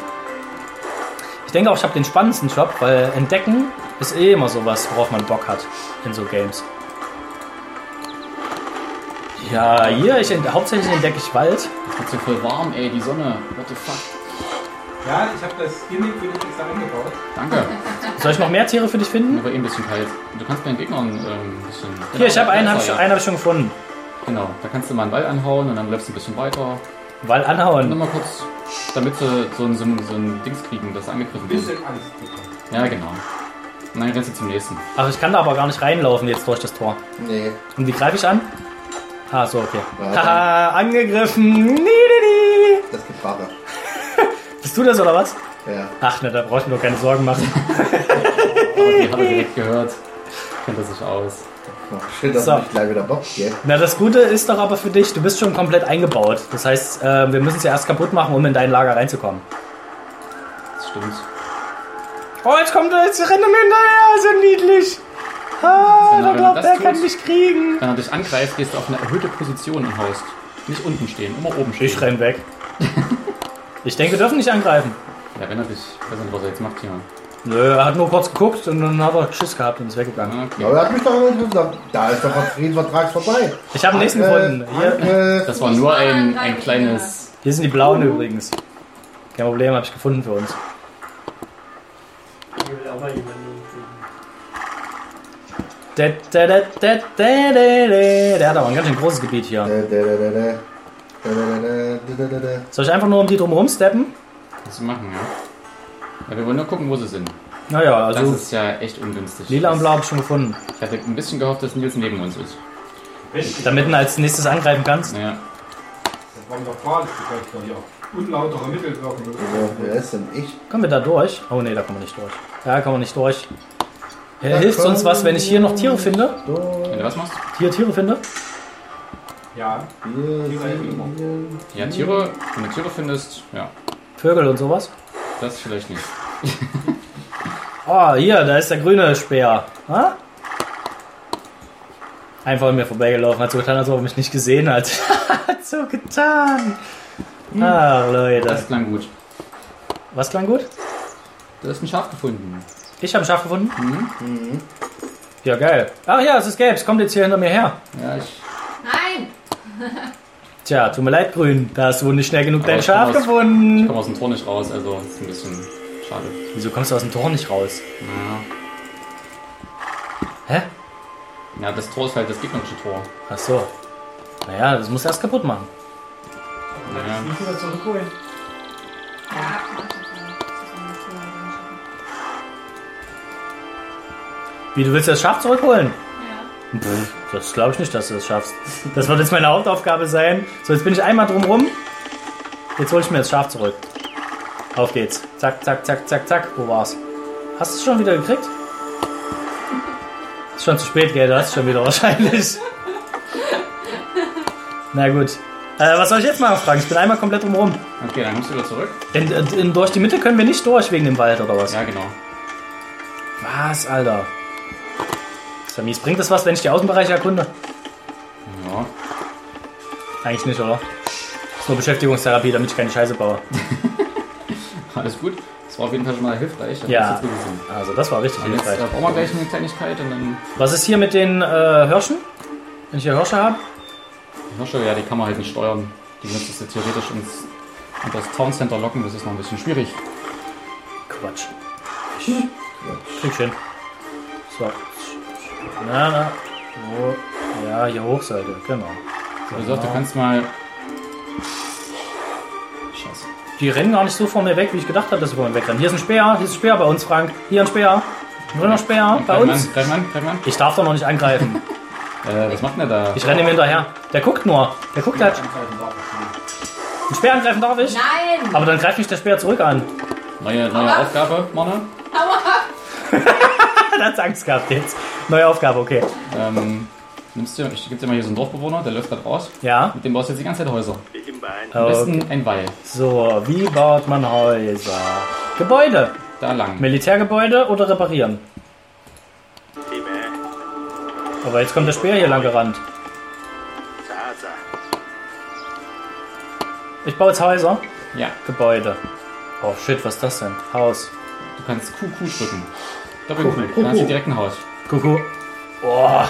Ich denke auch, ich habe den spannendsten Job, weil entdecken ist eh immer sowas, worauf man Bock hat in so Games. Ja, hier, ich ent hauptsächlich entdecke ich Wald. Es wird so voll warm, ey, die Sonne. What the fuck. Ja, ich habe das Gimmick für dich extra eingebaut. Danke. *laughs* Soll ich noch mehr Tiere für dich finden? Aber eh ein bisschen kalt. Du kannst bei den Gegnern ähm, ein bisschen. Hier, ich habe Genau, einen, habe ich, einen hab ich schon gefunden. Genau, da kannst du mal einen Ball anhauen und dann läufst du ein bisschen weiter. Wald Und anhauen. nochmal kurz, damit sie so ein, so, ein, so ein Dings kriegen, das angegriffen Ein wird. Ja, genau. Und dann rennst du zum nächsten. Ach, ich kann da aber gar nicht reinlaufen jetzt durch das Tor. Nee. Und wie greife ich an? Ah, so, okay. Haha, angegriffen. Nee, nee, nee. Das gibt Vater. *laughs* Bist du das oder was? Ja. Ach ne, da brauchst du mir doch keine Sorgen machen. *laughs* Aber die hat er direkt gehört. Kennt er sich aus. Schön, dass So. nicht gleich wieder Bock gell? Na, das Gute ist doch aber für dich, du bist schon komplett eingebaut. Das heißt, äh, wir müssen es ja erst kaputt machen, um in dein Lager reinzukommen. Das stimmt. Oh, jetzt kommt er, jetzt rennt er mir hinterher, so niedlich. Ah, der wenn glaubt, er kann mich kriegen. Wenn er dich angreift, gehst du auf eine erhöhte Position und haust. Nicht unten stehen, immer oben stehen. Ich renn weg. Ich denke, wir dürfen nicht angreifen. Ja, wenn er dich, ich weiß nicht, was er jetzt macht hier. Nö, er hat nur kurz geguckt und dann hat er Schiss gehabt und ist weggegangen. Ah, Okay. Aber er hat mich doch angegriffen. Da ist der Friedensvertrag vorbei. Ich habe den nächsten gefunden. Hier. Das war nur ein, ein kleines. hier sind die blauen übrigens. Kein Problem, habe ich gefunden für uns. Hier will auch mal jemanden. Der hat aber ein ganz schön großes Gebiet hier. Soll ich einfach nur um die drum rumsteppen? Was zu machen, ja. Ja, wir wollen nur gucken, wo sie sind. Naja, Das also ist ja echt ungünstig. lila und blau habe ich schon gefunden. Ich hatte ein bisschen gehofft, dass Nils neben uns ist. Damit du als nächstes angreifen kannst. Naja, Das waren doch Fragen, vielleicht noch hier. Unlautere Mittelwirkung. So, wer ist denn ich? Kommen wir da durch? Oh ne, da kommen wir nicht durch. Ja, kommen wir nicht durch. Ja, hilft uns was, wenn ich hier noch Tiere finde? wenn du was machst? Hier Tiere finde? Ja, Tiere helfen immer. hier. Ja, Tiere, wenn du Tiere findest, ja, Vögel und sowas? Das vielleicht nicht. Oh, *laughs* hier, da ist der grüne Speer. Ha? Einfach an mir vorbeigelaufen, hat so getan, als ob er mich nicht gesehen hat. *laughs* hat so getan. Ah, Leute. Das klang gut. Was klang gut? Du hast ein Schaf gefunden. Ich habe ein Schaf gefunden? Mhm. Ja, geil. Ach ja, es ist gelb. Es kommt jetzt hier hinter mir her. Ja, ich. Nein! *laughs* Tja, tut mir leid, Grün. Da hast du wohl nicht schnell genug Aber dein ich komm Schaf aus- Ich gefunden. komme aus dem Tor nicht raus, also ist ein bisschen schade. Wieso kommst du aus dem Tor nicht raus? Ja. Hä? ja, das Tor ist halt das gegnerische Tor. Ach so. Naja, das musst du erst kaputt machen. Ja. Nicht wieder zurückholen. Wie, du willst das Schaf zurückholen? Das glaube ich nicht, dass du das schaffst. Das wird jetzt meine Hauptaufgabe sein. So, jetzt bin ich einmal drum rum. Jetzt hole ich mir das Schaf zurück. Auf geht's. Zack, zack, zack, zack, zack. Wo war's? Hast du es schon wieder gekriegt? Ist schon zu spät, gell? Du hast es schon wieder *laughs* wahrscheinlich. Na gut. Äh, was soll ich jetzt machen, Frank? Ich bin einmal komplett drumrum. Okay, dann kommst du wieder zurück. In, in, durch die Mitte können wir nicht durch wegen dem Wald oder was? Ja, genau. Was, Alter? Samis, bringt das was, wenn ich die Außenbereiche erkunde? Ja. Eigentlich nicht, oder? ist nur Beschäftigungstherapie, damit ich keine Scheiße baue. *laughs* Alles gut. Das war auf jeden Fall schon mal hilfreich. dass Ja. Also, das war richtig Und jetzt hilfreich. äh, brauchen wir gleich eine Kleinigkeit und dann. Was ist hier mit den äh, Hirschen? Wenn ich hier Hirsche habe? Die Hirsche, ja, die kann man halt nicht steuern. Die müsstest du theoretisch ins, in das Town Center locken, das ist noch ein bisschen schwierig. Quatsch. Ich hin. So. Na, na. Wo? Ja, hier hoch sollte. Genau. Du sagst, du kannst mal. Scheiße. Die rennen gar nicht so vor mir weg, wie ich gedacht habe, dass sie vor mir wegrennen. Hier ist ein Speer, hier ist ein Speer bei uns, Frank. Hier ein Speer. Ein grüner Speer bei uns. greif mal an. Ich darf doch noch nicht angreifen. *laughs* Äh, was macht denn der da? Ich renne ihm hinterher. Der guckt nur. Der guckt halt. Ein Speer angreifen darf ich? Nein! Aber dann greift mich der Speer zurück an. Neue, neue Aufgabe, Mona. *laughs* Er *laughs* hat Angst gehabt jetzt. Neue Aufgabe, okay. Ähm, nimmst du, ich gebe dir mal hier so einen Dorfbewohner, der läuft gerade raus. Ja. Mit dem baust du jetzt die ganze Zeit Häuser. Am besten Okay. ein Wall. So, wie baut man Häuser? Gebäude. Da lang. Militärgebäude oder reparieren? Aber jetzt kommt der Speer hier lang gerannt. Ich baue jetzt Häuser. Ja, Gebäude. Oh shit, was ist das denn? Haus. du kannst QQ drücken. Doppel-Q. Dann hast du direkt ein Haus. Kuckuck. Boah,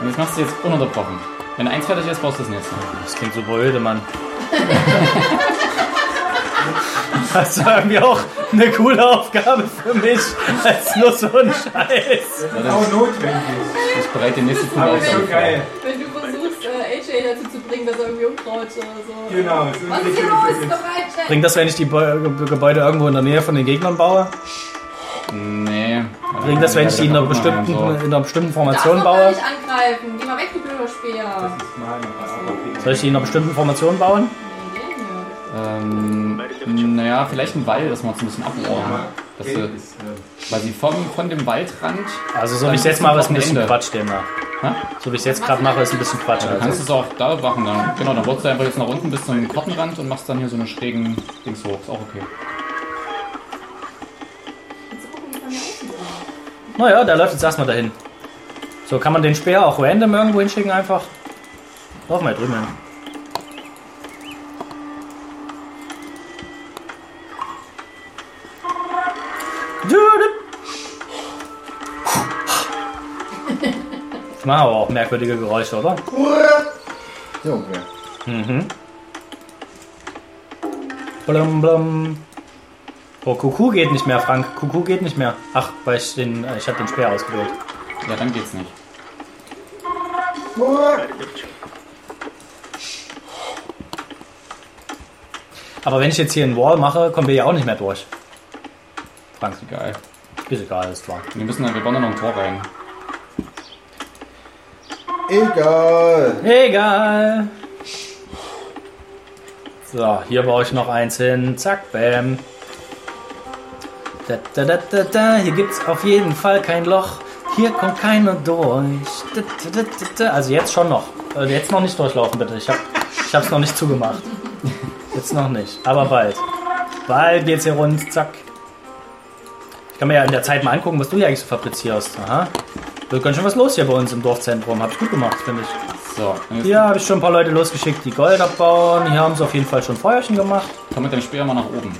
Und das machst du jetzt ununterbrochen. Wenn eins fertig ist, baust du das nächste. das klingt so blöde, Mann. *laughs* Das war irgendwie auch eine coole Aufgabe für mich, als nur so ein Scheiß. Auch das notwendig. ist bereit, die nächste coole Aber ist Aufgabe schon vor. geil. Wenn du versuchst, äh, AJ dazu zu bringen, dass er irgendwie umtraut oder so. Genau. Was ist ich hier los? Bringt das, wenn ich die Gebäude irgendwo in der Nähe von den Gegnern baue? Nee. Bringt das, wenn ich die in einer bestimmten, so. in einer bestimmten Formation man baue? nicht angreifen! Geh mal weg, du blöder Speer! Soll ich die in einer bestimmten Formation bauen? Ähm, naja, vielleicht ein Wall, dass wir uns ein bisschen abbauen. Dass du, weil sie von, von dem Waldrand, Also so wie ich es jetzt mache, ist ein bis bisschen Ende. Quatsch demnach. Hä? So wie ich es jetzt gerade mache, ist ein bisschen Quatsch. du kannst Also. es auch da machen. Dann, genau, dann wurdest du einfach jetzt nach unten bis zum Kartenrand und machst dann hier so eine schrägen Dings hoch. Ist auch okay. Naja, der läuft jetzt erstmal dahin. So, kann man den Speer auch random irgendwo hinschicken einfach? Lauf mal drüben hin. Ich mache aber auch merkwürdige Geräusche, oder? So, okay. Mhm. Blum, blum. Oh, Kuckuck geht nicht mehr, Frank. Kuckuck geht nicht mehr. Ach, weil ich den, äh, ich habe den Speer ausgewählt. Ja, dann geht's nicht. Aber wenn ich jetzt hier einen Wall mache, kommen wir ja auch nicht mehr durch. Frank, Egal. ist egal, ist klar. Wir müssen dann, wir bauen da noch ein Tor rein. Egal. Egal. So, hier baue ich noch eins hin. Zack, bam. Da, da, da, da, da. Hier gibt's auf jeden Fall kein Loch. Hier kommt keiner durch. Da, da, da, da. Also jetzt schon noch. Also jetzt noch nicht durchlaufen, bitte. Ich, hab, ich hab's noch nicht zugemacht. *laughs* Jetzt noch nicht. Aber bald. Bald geht's hier rund. Zack. Ich kann mir ja in der Zeit mal angucken, was du hier eigentlich so fabrizierst. Aha. Wird ganz schön was los hier bei uns im Dorfzentrum. Hab ich gut gemacht, finde ich. So, Hier habe ich schon ein paar Leute losgeschickt, die Gold abbauen. Hier haben sie auf jeden Fall schon Feuerchen gemacht. komm mit dem Speer mal nach oben.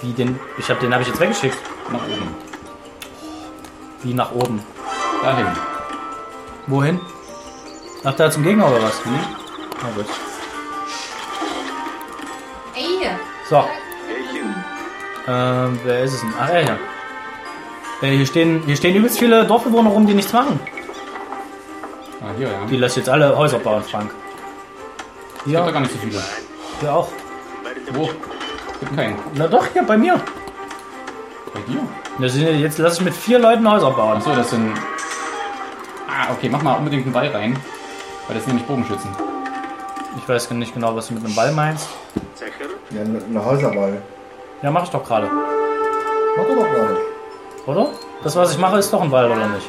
Wie den. Ich habe den habe ich jetzt weggeschickt. Nach oben. Wie nach oben. Dahin. Wohin? Ach, da zum Gegner oder was? Hm? Na gut. Ey, So. Ähm, wer ist es denn? Ach, er hier. Äh, hier, stehen, hier stehen übelst viele Dorfbewohner rum, die nichts machen. Ah, hier, ja. Die lässt jetzt alle Häuser bauen, Frank. Gibt da Hier, gar nicht so viele. hier auch. Wo? Gibt keinen. Na doch, hier bei mir. Bei dir? Das sind, jetzt lasse ich mit vier Leuten Häuser bauen. Achso, das sind. Ah, okay, mach mal unbedingt einen Ball rein. Weil das sind nämlich Bogenschützen. Ich weiß nicht genau, was du mit einem Ball meinst. Ja, eine Häuserball. Ja, mach ich doch gerade. Mach doch doch gerade. Oder? Das, was ich mache, ist doch ein Ball, oder nicht?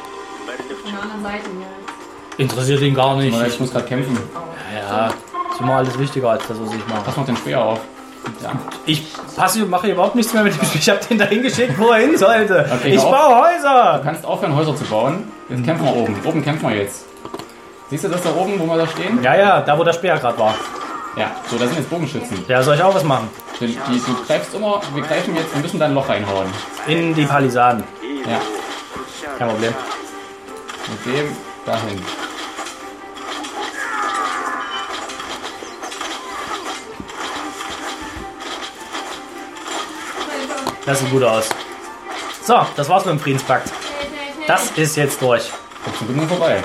von der anderen Seite, ja. Interessiert ihn gar nicht. Ich muss gerade kämpfen. Ja, ist immer alles wichtiger als das, was ich mache. Pass noch den Speer auf. Ja. Ich passe, mache überhaupt nichts mehr mit dem Spiel. Ich habe den da hingeschickt, wo er hin sollte. Okay, ich auf. baue Du Häuser. kannst aufhören, Häuser zu bauen. Jetzt kämpfen wir oben. Oben kämpfen wir jetzt. Siehst du das da oben, wo wir da stehen? Ja, ja, da wo der Speer gerade war. Ja, so, da sind jetzt Bogenschützen. Ja, soll ich auch was machen? Die, die, du greifst immer, wir greifen jetzt, wir müssen da ein Loch reinhauen. In die Palisaden. Ja, Kein Problem. mit dem dahin. Das sieht gut aus. So, das war's mit dem Friedenspakt. Das ist jetzt durch. Kommst du nur vorbei.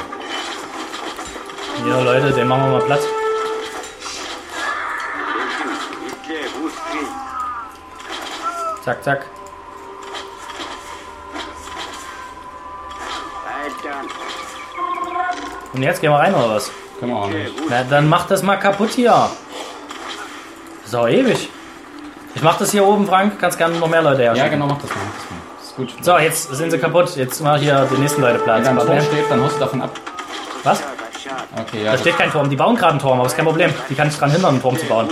Hier, Leute, den machen wir mal platt. Zack, zack. Und jetzt gehen wir rein oder was? Können wir auch nicht. Na, dann mach das mal kaputt hier. So, ewig. Ich mach das hier oben, Frank. Kannst gerne noch mehr Leute Ja, herstellen. genau, mach das mal. Mach das mal. Das ist gut. So, jetzt sind sie kaputt. Jetzt mach ich hier die nächsten Leute Wenn Platz. da ein Turm steht, dann haust du davon ab. Was? Okay, ja. Da steht kein Turm. Die bauen gerade einen Turm, aber ist kein Problem. Die kann ich dran hindern, einen Turm zu bauen.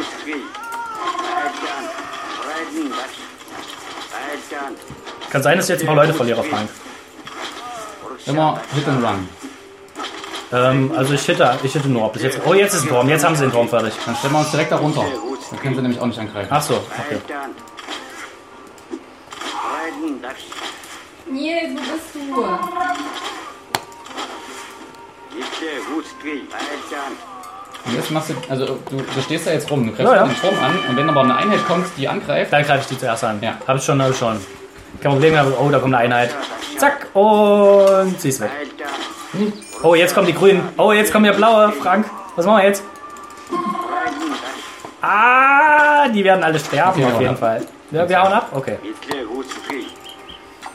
Kann sein, dass ich jetzt ein paar Leute verliere, Frank. Immer Hit and Run. Ähm, also ich hitte, ich hitte nur. Jetzt, oh, jetzt ist ein Turm. Jetzt haben sie den Turm fertig. Dann stellen wir uns direkt da runter. Dann können sie nämlich auch nicht angreifen. Ach so, okay. Nils, wo bist du? Und jetzt machst du, also du, du stehst da jetzt rum, du greifst Ja, ja. den Turm an und wenn aber eine Einheit kommt, die angreift, Dann greife ich die zuerst an. Ja. Hab ich schon, hab ich schon. Kein Problem, aber oh, da kommt eine Einheit. Zack, und sie ist weg. Oh, jetzt kommen die Grünen. Oh, jetzt kommen ja blaue, Frank. Was machen wir jetzt? Ah, die werden alle sterben auf jeden ab. Fall. Ja, wir hauen ab? Okay.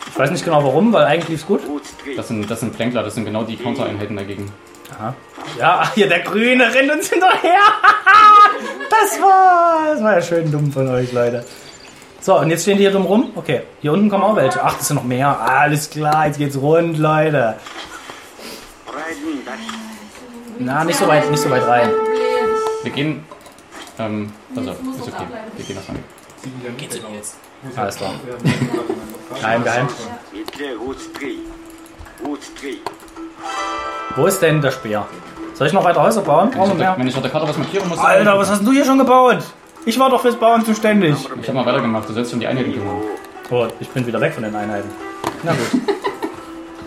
Ich weiß nicht genau warum, weil eigentlich lief's gut. das sind, das sind Plänkler, das sind genau die Counter-Einheiten dagegen. Ja, *laughs* hier der Grüne rennt uns hinterher. *laughs* Das war, das war ja schön dumm von euch, Leute. So, und jetzt stehen die hier drum rum. Okay, hier unten kommen auch welche. Ach, das sind noch mehr. Alles klar, jetzt geht's rund, Leute. Na, nicht so weit, nicht so weit rein. Wir gehen, ähm, also, ist okay, wir gehen nach rein. Geht's denn jetzt? Alles klar. Geheim, *laughs* geheim. Wo ist denn der Speer? Soll ich noch weiter Häuser bauen? Wenn Brauchen ich, wir mehr? wenn ich auf der Karte was markieren muss, Alter, was hast denn du hier schon gebaut? Ich war doch fürs Bauen zuständig. Ich habe mal weitergemacht, du sollst um die Einheiten kümmern. Oh, ich bin wieder weg von den Einheiten. Na gut.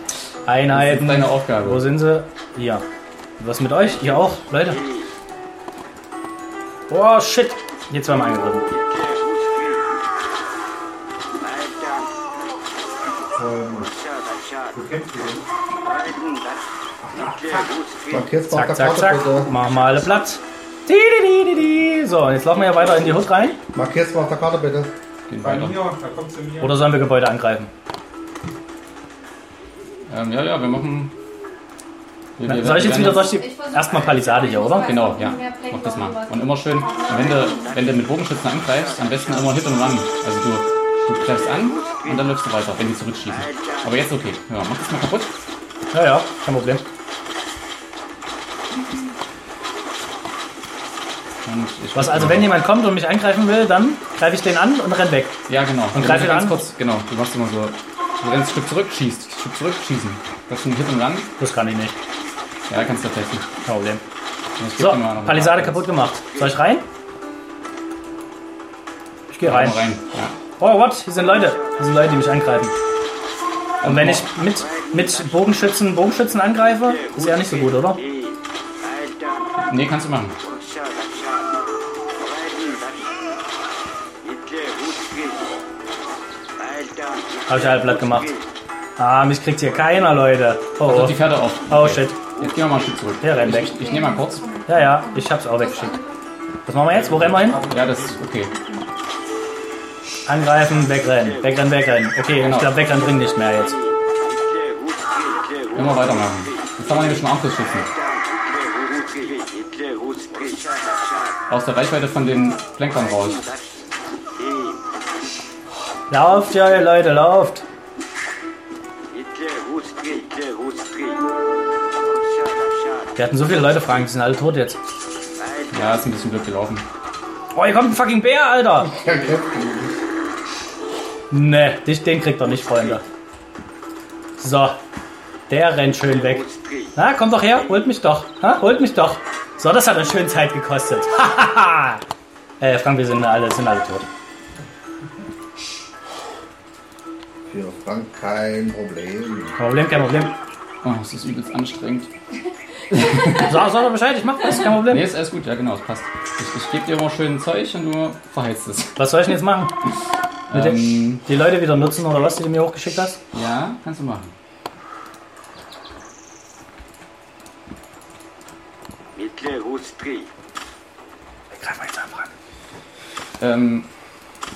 Das ist Einheiten. deine Wo Aufgabe. sind sie? Hier. Was mit euch? Ihr auch, Leute. Oh, shit. Jetzt werden wir angegriffen. Markier's mal auf Zack, der zack, Karte zack. bitte. Machen wir alle Platz. Di, di, di, di, di. So, jetzt laufen wir ja weiter in die Hut rein. Markier's mal auf der Karte bitte. Gehen Bei weiter. mir, da kommt zu mir. Oder sollen wir Gebäude angreifen? Ähm, ja, ja, wir machen. Wir, Na, wir- soll ich jetzt wieder durch die... Erstmal Palisade hier, oder? Genau, ja. Mach das mal. Und immer schön, wenn du, wenn du mit Bogenschützen angreifst, am besten immer Hit and Run. Also du, du greifst an und dann läufst du weiter, wenn die zurückschießen. Aber jetzt okay. Ja, mach das mal kaputt. Ja, ja, kein Problem. Und ich Was also, wenn jemand kommt und mich angreifen will, dann greife ich den an und renn weg. Ja, genau. Und greif du ihn ganz an. kurz, genau. Du machst immer so. Du rennst ein Stück zurück, schießt. Ein Stück zurück, schießen. Das ist ein Hit und Run. Das kann ich nicht. Ja, kannst du testen. Kein Problem. So, Palisade kaputt gemacht. Soll ich rein? Ich gehe rein. rein. Ja. Oh, what? Hier sind Leute. Hier sind Leute, die mich angreifen. Und wenn ich mit, mit Bogenschützen Bogenschützen angreife, ist ja nicht so gut, oder? Nee, kannst du machen. Habe ich halb platt gemacht. Ah, mich kriegt hier keiner, Leute. Oh, oh. die Pferde auf. oh shit. Jetzt gehen wir mal ein Stück zurück. Ja, renn weg. Ich, ich nehme mal kurz. Ja, ja, ich hab's auch weggeschickt. Was machen wir jetzt? Wo rennen wir hin? Ja, das ist okay. Angreifen, wegrennen. Wegrennen, wegrennen. Okay, Genau. ich glaube, wegrennen bringt nicht mehr jetzt. Immer weitermachen. Jetzt haben wir nämlich schon Armbrustschützen. Aus der Reichweite von den Lenkern raus. Lauft, ja, ihr Leute, lauft. Wir hatten so viele Leute fragen, die sind alle tot jetzt. Ja, ist ein bisschen blöd gelaufen. Oh, hier kommt ein fucking Bär, Alter. Ne, dich, den kriegt er nicht, Freunde. So, der rennt schön weg. Na, kommt doch her, holt mich doch. Ha, holt mich doch. So, das hat eine schöne Zeit gekostet. Hahaha. *laughs* äh, Frank, wir sind alle, sind alle tot. Für Frank kein Problem. Kein Problem, kein Problem. Oh, es ist übelst anstrengend. *laughs* *laughs* Sag, sag doch Bescheid, ich mach das, kein Problem. Nee, ist alles gut, ja genau, es passt. Ich, ich gebe dir immer schön Zeug und du verheizt es. Was soll ich denn jetzt machen? Ähm, die Leute wieder nutzen oder was, die du mir hochgeschickt hast? ja, kannst du machen. Greif mal jetzt an, Frank. Ähm,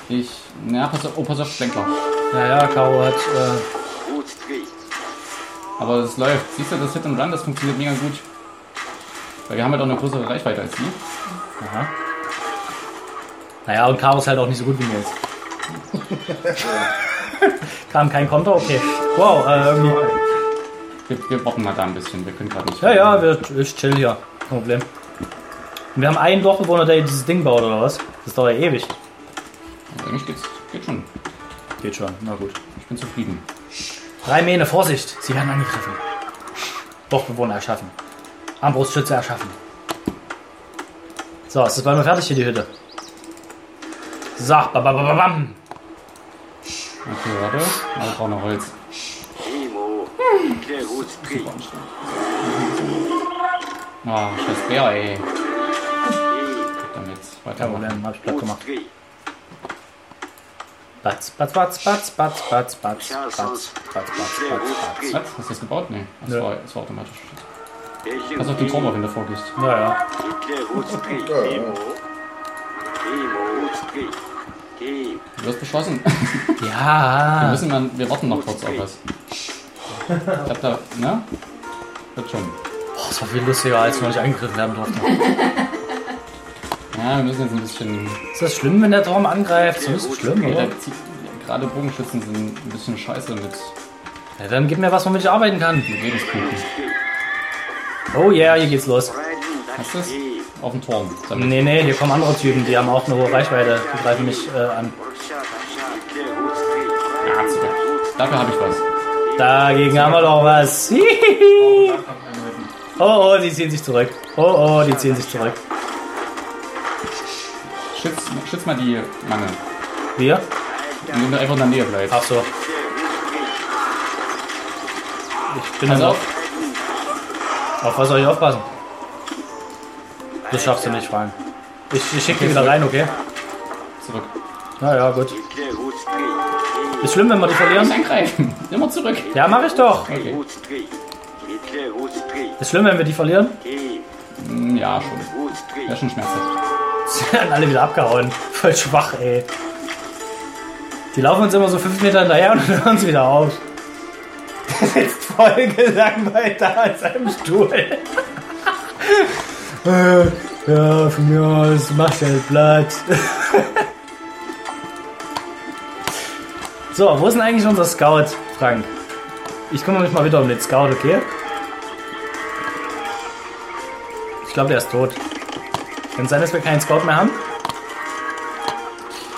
ich. Na, pass auf, oh, pass auf, Schlenkler. Ja, ja, Caro hat. Äh, Aber es läuft. Siehst du, das Hit and Run, das funktioniert mega gut. Weil wir haben halt auch eine größere Reichweite als die. aha. Naja, und ist halt auch nicht so gut wie mir jetzt. *laughs* Kam kein Konter, okay. Wow, äh, irgendwie. Wir, wir warten mal da ein bisschen, wir können gerade nicht. Ja, ja, wir, ich chill hier. Kein Problem. Und wir haben einen Dorfbewohner, der dieses Ding baut, oder was? Das dauert ja ewig. Eigentlich geht's, geht schon. Geht schon, na gut. Ich bin zufrieden. Drei Mähne, Vorsicht! Sie werden angegriffen. Dorfbewohner erschaffen. Armbrustschütze erschaffen. So, ist das bald mal fertig hier, die Hütte? So, bam, bam, bam, bam. Okay, warte. Ich brauche noch Holz. Ah, scheiß Bär, ey. Damit Kein weitermachen. Problem, hab ich platt gemacht. Batz, batz, batz, batz, batz, batz, batz, ja, batz, batz, batz, batz, batz. Hast du das gebaut? Nee, das, ja. war, das war automatisch. Kannst auf den Turm auf, wenn du vorgehst. Ja, ja. *laughs* Du wirst beschossen. *laughs* ja. Wir müssen dann, wir warten noch kurz auf was. Ich hab da, ne? Wird schon. Boah, das war viel lustiger, als wir nicht angegriffen werden durften. *laughs* Ja, wir müssen jetzt ein bisschen. Ist das schlimm, wenn der Turm angreift? So ist es schlimm, oder? gerade Bogenschützen sind ein bisschen scheiße mit, Ja, dann gib mir was, womit ich arbeiten kann. mit Lebenspunkten. Oh yeah, hier geht's los. Hast du es? Auf dem Turm. Damit. Nee, nee, hier kommen andere Typen, die haben auch eine hohe Reichweite. Die greifen mich äh, an. Ja, zurück. Dafür habe ich was. Dagegen haben wir doch was. Hihihi. oh, oh, die ziehen sich zurück. Oh, oh, die ziehen sich zurück. Schütz, mal die Mangel. Wir? Indem du einfach in der Nähe bleibst. Ach so. Ich bin Pass dann auf. auf. Was soll ich aufpassen? Das schaffst du nicht, Frank. Ich, ich schicke die wieder rein, okay? Zurück. Na ja, gut. Ist schlimm, wenn wir die verlieren? Nicht angreifen. *laughs* Immer zurück. Ja, mach ich doch. Okay. Ist schlimm, wenn wir die verlieren? Hm, Ja, schon. Wäre schon schmerzhaft. Sie *laughs* werden alle wieder abgehauen. Voll schwach, ey. Die laufen uns immer so fünf Meter hinterher und *laughs* hören sie wieder auf. Der sitzt voll gelangweilt da in seinem Stuhl. *laughs* Äh, ja, von mir aus, mach halt Platz. so, wo ist denn eigentlich unser Scout, Frank? Ich kümmere mich mal wieder um den Scout, okay? Ich glaube, der ist tot. Kann sein, dass wir keinen Scout mehr haben?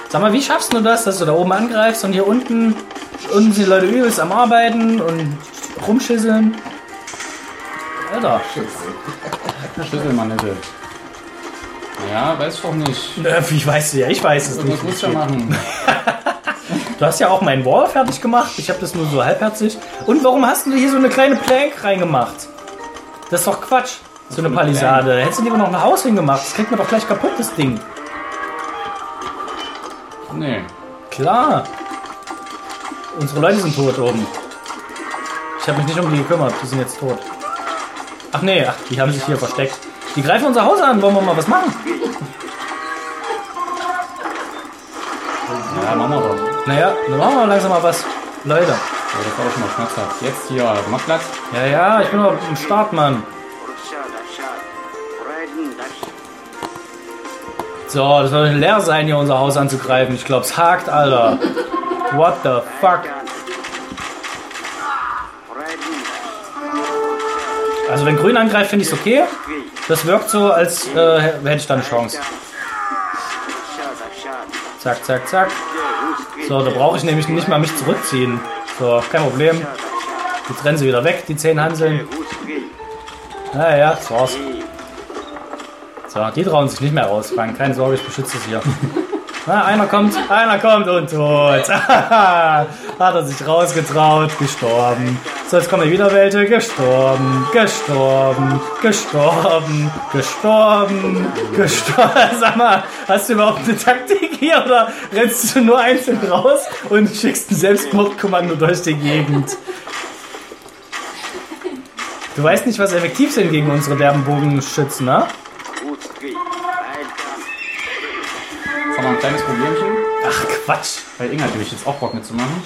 Sag mal, wie schaffst du das, dass du da oben angreifst und hier unten unten sind die Leute übelst am Arbeiten und rumschisseln. Alter. Schlüsselmanette. Ja, weiß doch nicht. Wie weißt du ja? Ich weiß es Irgendwas nicht. muss ja machen. *laughs* Du hast ja auch meinen Wall fertig gemacht. Ich habe das nur so halbherzig. Und warum hast du hier so eine kleine Plank reingemacht? Das ist doch Quatsch. So eine Palisade. Hättest du lieber noch ein Haus hingemacht. Das kriegt man doch gleich kaputt, das Ding. Nee. Klar. Unsere Leute sind tot oben. Ich habe mich nicht um die gekümmert. Die sind jetzt tot. Ach nee, ach, die haben sich hier versteckt. Die greifen unser Haus an. Wollen wir mal was machen? Ja, machen wir doch. Naja, dann machen wir langsam mal was. Leute. Ja, das war doch schon mal schmerzhaft. Jetzt hier, mach Platz. Ja, ja, ich bin doch im Start, Mann. So, das soll leer sein, hier unser Haus anzugreifen. Ich glaube, es hakt, Alter. *laughs* What the fuck? Also, wenn Grün angreift, finde ich es okay. Das wirkt so, als äh, hätte ich da eine Chance. Zack, zack, zack. So, da brauche ich nämlich nicht mal mich zurückziehen. So, kein Problem. Jetzt rennen sie wieder weg, die zehn Hanseln. Naja, das war's. So, die trauen sich nicht mehr raus, Frank. Keine Sorge, ich beschütze es hier. *laughs* Na, einer kommt, einer kommt und tot. *laughs* Hat er sich rausgetraut, gestorben. So, jetzt kommen wieder welche. Gestorben, gestorben, gestorben, gestorben, gestorben. *laughs* Sag mal, hast du überhaupt eine Taktik hier oder rennst du nur einzeln raus und schickst ein Selbstmordkommando durch die Gegend? Du weißt nicht, was effektiv sind gegen unsere derben Bogenschützen, ne? Jetzt haben wir ein kleines Problemchen, Ach, Quatsch. weil Inga hat nämlich jetzt auch Bock mitzumachen.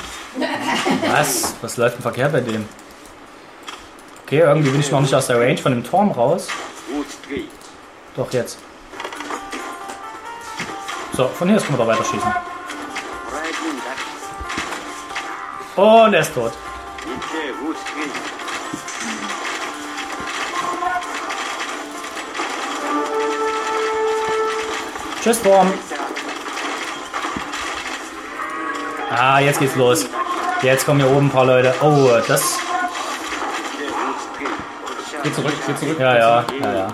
Was? Was läuft denn verkehrt bei dem? Okay, irgendwie bin ich noch nicht aus der Range von dem Turm raus. Doch, jetzt. So, von hier aus können wir da weiter schießen. Und er ist tot. Tschüss, Turm. Ah, jetzt geht's los. Jetzt kommen hier oben ein paar Leute. Oh, das. Geh zurück, geh zurück. Ja, ja, ja, ja.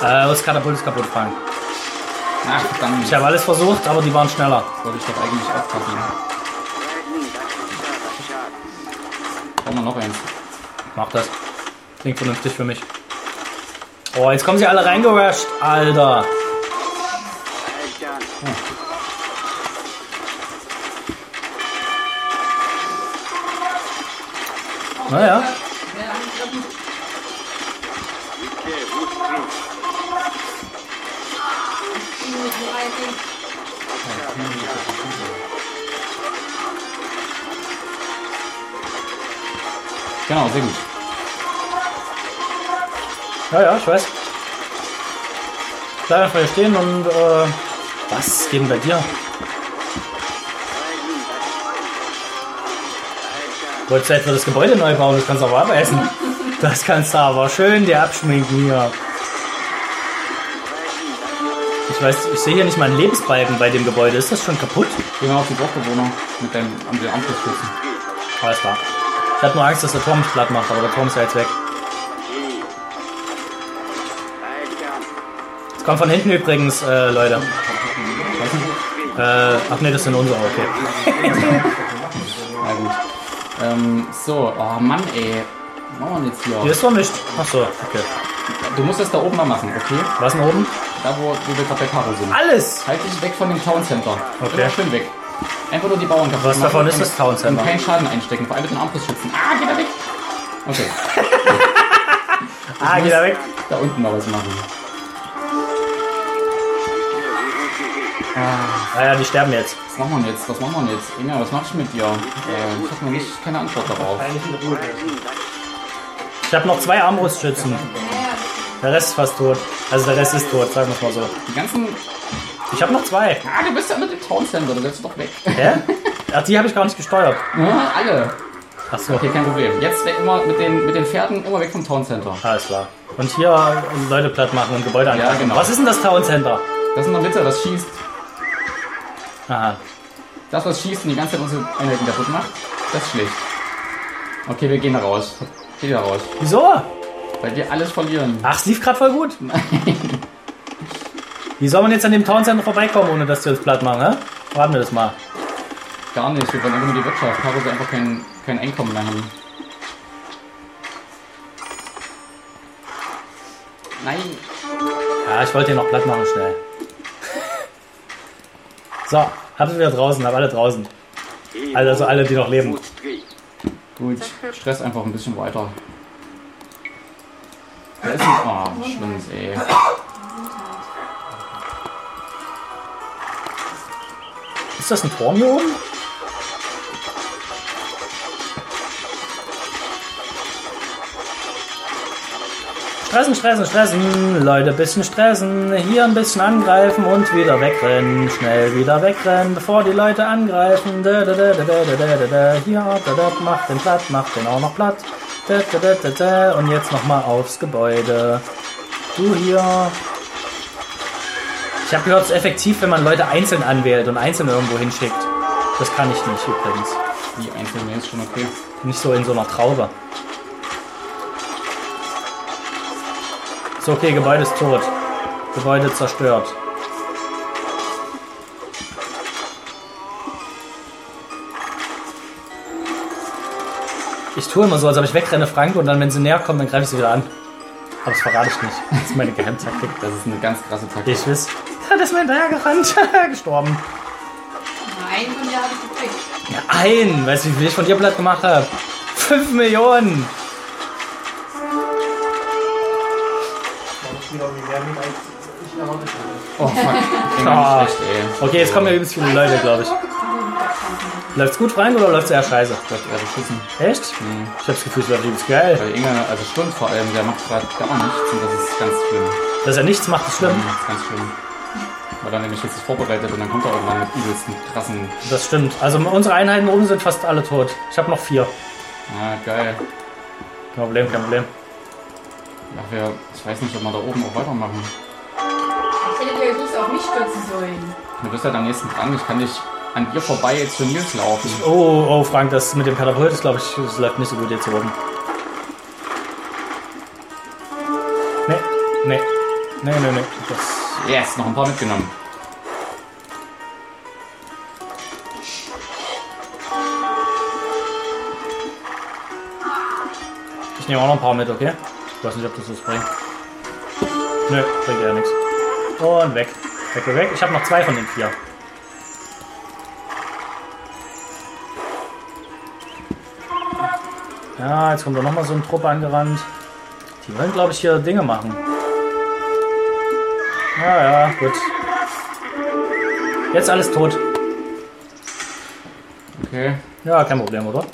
Äh, das Katapult ist kaputt gefallen. Ach, verdammt. Ich habe alles versucht, aber die waren schneller. Wollte ich doch eigentlich aufpassen. Brauchen wir noch eins. Mach das. Klingt vernünftig für mich. Oh, jetzt kommen sie alle reingerusht, Alter. Naja. Gut. Ja, ja, ich weiß. Bleib einfach hier stehen und äh, was geht denn bei dir? Wolltest du etwa das Gebäude neu bauen? Das kannst du aber abessen. Das kannst du aber schön dir abschminken hier. Ich weiß, ich sehe hier nicht mal einen Lebensbalken bei dem Gebäude. Ist das schon kaputt? Gehen wir auf die Dorfbewohner mit deinem Amtsschutzen. Alles klar. Ich hatte nur Angst, dass der Turm mich platt macht, aber der Turm ist ja jetzt weg. Es kommt von hinten übrigens, äh, Leute. Äh, ach nee, das sind unsere, okay. *laughs* Na gut. Ähm, so, oh Mann, ey. Machen wir denn jetzt hier? Hier ist doch nicht. Ach so, okay. Du musst das da oben mal machen, okay? Was denn oben? Da, wo, wo wir gerade bei Karo sind. Alles! Halt dich weg von dem Town Center. Okay. Immer schön weg. Einfach nur die Bauern kaputt Was machen davon ist das Town Center? Und keinen Schaden einstecken, vor allem mit den Armbrustschützen. Ah, geh da weg! Okay, *laughs* Ah, geh da weg. da unten mal was machen. Naja, die sterben jetzt. Was machen wir jetzt? Was machen wir jetzt? Inga, was mach ich mit dir? Äh, ich habe noch nicht keine Antwort darauf. Ich habe noch zwei Armbrustschützen. Der Rest ist fast tot. Also der Rest ist tot, sagen wir es mal so. Die ganzen. Ich habe noch zwei. Ah, du bist ja mit dem Town Center, du lässt doch weg. Hä? Ach, die habe ich gar nicht gesteuert. *laughs* Ja, alle. Achso, Okay, kein Problem. Jetzt weg immer mit den, mit den Pferden immer weg vom Town Center. alles klar. Und hier äh, Leute platt machen und Gebäude angreifen. genau. Was ist denn das Town Center? Das ist in der Mitte, das schießt. Aha. Das, was schießt und die ganze Zeit unsere Einheiten kaputt macht, das ist schlecht. Okay, wir gehen da raus. Geh da raus. Wieso? Weil wir alles verlieren. Ach, es lief gerade voll gut. *laughs* Wie soll man jetzt an dem Town Center vorbeikommen, ohne dass die uns platt machen, hä? Warten wir das mal. Gar nicht, wir wollen einfach nur die Wirtschaft. Haben wir einfach kein, kein Einkommen mehr haben. Nein. Ja, ich wollte den noch platt machen, schnell. *laughs* So, habt ihr wieder draußen, hab alle draußen. Also alle, die noch leben. Gut, stress einfach ein bisschen weiter. Da ist ein. Oh, schlimm, ey. Ist das ein Turm hier oben? Stressen, stressen, stressen, Leute, bisschen stressen, hier ein bisschen angreifen und wieder wegrennen, schnell wieder wegrennen, bevor die Leute angreifen. Da, da, da, da, da, da, da. Hier, da, da, macht den platt, macht den auch noch platt. Da, da, da, da, da. Und jetzt nochmal aufs Gebäude. Du hier. Ich habe gehört, es ist effektiv, wenn man Leute einzeln anwählt und einzeln irgendwo hinschickt. Das kann ich nicht übrigens. Die einzelne ist schon okay. Nicht so in so einer Traube. So, okay, Gebäude ist tot. Gebäude zerstört. Ich tue immer so, als ob ich wegrenne, Frank, und dann, wenn sie näher kommen, dann greife ich sie wieder an. Aber das verrate ich nicht. Das ist meine Geheimtaktik. Das ist eine ganz krasse Taktik. Ich weiß. Ja, *laughs* das ist mir hinterher gerannt. *laughs* Gestorben. Nein, von dir habe ich gekriegt. Ja, ein. Weißt du, wie viel ich von dir platt gemacht habe? Fünf Millionen. Oh fuck. *laughs* Ich Ah. bin schlecht, ey. Okay, jetzt kommen ja übelst viele Leute, glaube ich. Läuft's gut, Frank, oder läuft's eher scheiße? Gott, er beschissen. Echt? Mhm. Ich hab's Gefühl, es läuft übelst geil. Weil Inge, also Stund vor allem, der macht gerade gar nichts und das ist ganz schlimm. Dass er nichts macht, ist schlimm. Das ist ganz schlimm. Weil er nämlich jetzt vorbereitet und dann kommt er irgendwann mit übelsten krassen. Das stimmt. Also unsere Einheiten oben sind fast alle tot. Ich habe noch vier. Ah, geil. Kein Problem, kein Problem. Ja, wir, ich weiß nicht, ob wir da oben auch weitermachen. Ich hätte dir nicht auf mich stürzen sollen. Du bist halt am nächsten dran. Ich kann nicht an dir vorbei jetzt zu Nils laufen. Oh, oh, Frank, das mit dem Katapult ist, glaube ich, das läuft nicht so gut jetzt hier oben. Nee, nee. Nee, nee, nee. Das Yes, noch ein paar mitgenommen. Ich nehme auch noch ein paar mit, okay? Ich weiß nicht, ob das was bringt. Nö, bringt ja nichts. Und weg. Weg, weg, weg. Ich habe noch zwei von den vier. Ja, jetzt kommt da nochmal so ein Truppe angerannt. Die wollen, glaube ich, hier Dinge machen. Ja, ja, gut. Jetzt alles tot. Okay, Ja, kein Problem, oder?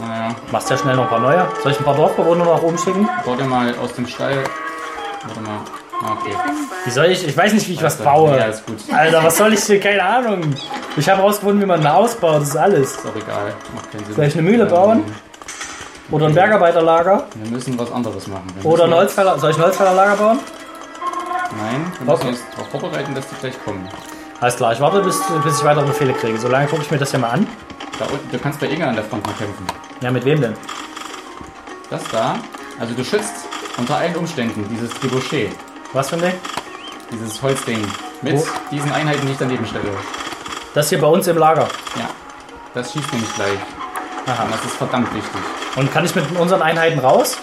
naja. Machst ja schnell noch ein paar neue. Soll ich ein paar Dorfbewohner nach oben schicken? Dir mal aus dem Stall. Warte mal. Ah, Okay. Wie soll ich? Ich weiß nicht, wie ich was Also, baue. Ja, ist gut. Alter, was soll ich hier? Keine Ahnung. Ich habe rausgefunden, wie man ein Haus baut. Das ist alles. Ist auch egal. Macht keinen Sinn. Soll ich eine Mühle bauen? Oder ein Bergarbeiterlager? Wir müssen was anderes machen. Wir Oder ein müssen- Holzfäller. Soll ich ein Holzfällerlager bauen? Nein, wir müssen uns darauf vorbereiten, dass die gleich kommen. Alles klar, ich warte, bis, bis ich weitere Befehle kriege. Solange gucke ich mir das ja mal an. Da unten, du kannst bei Inge an der Front mal kämpfen. Ja, mit wem denn? Das da, also du schützt unter allen Umständen dieses Trebuchet, Was für ein Ding? dieses Holzding, mit Wo? diesen Einheiten, die ich daneben stelle. Das hier bei uns im Lager. Ja, das schießt nämlich gleich. Aha. Und das ist verdammt wichtig. Und kann ich mit unseren Einheiten raus?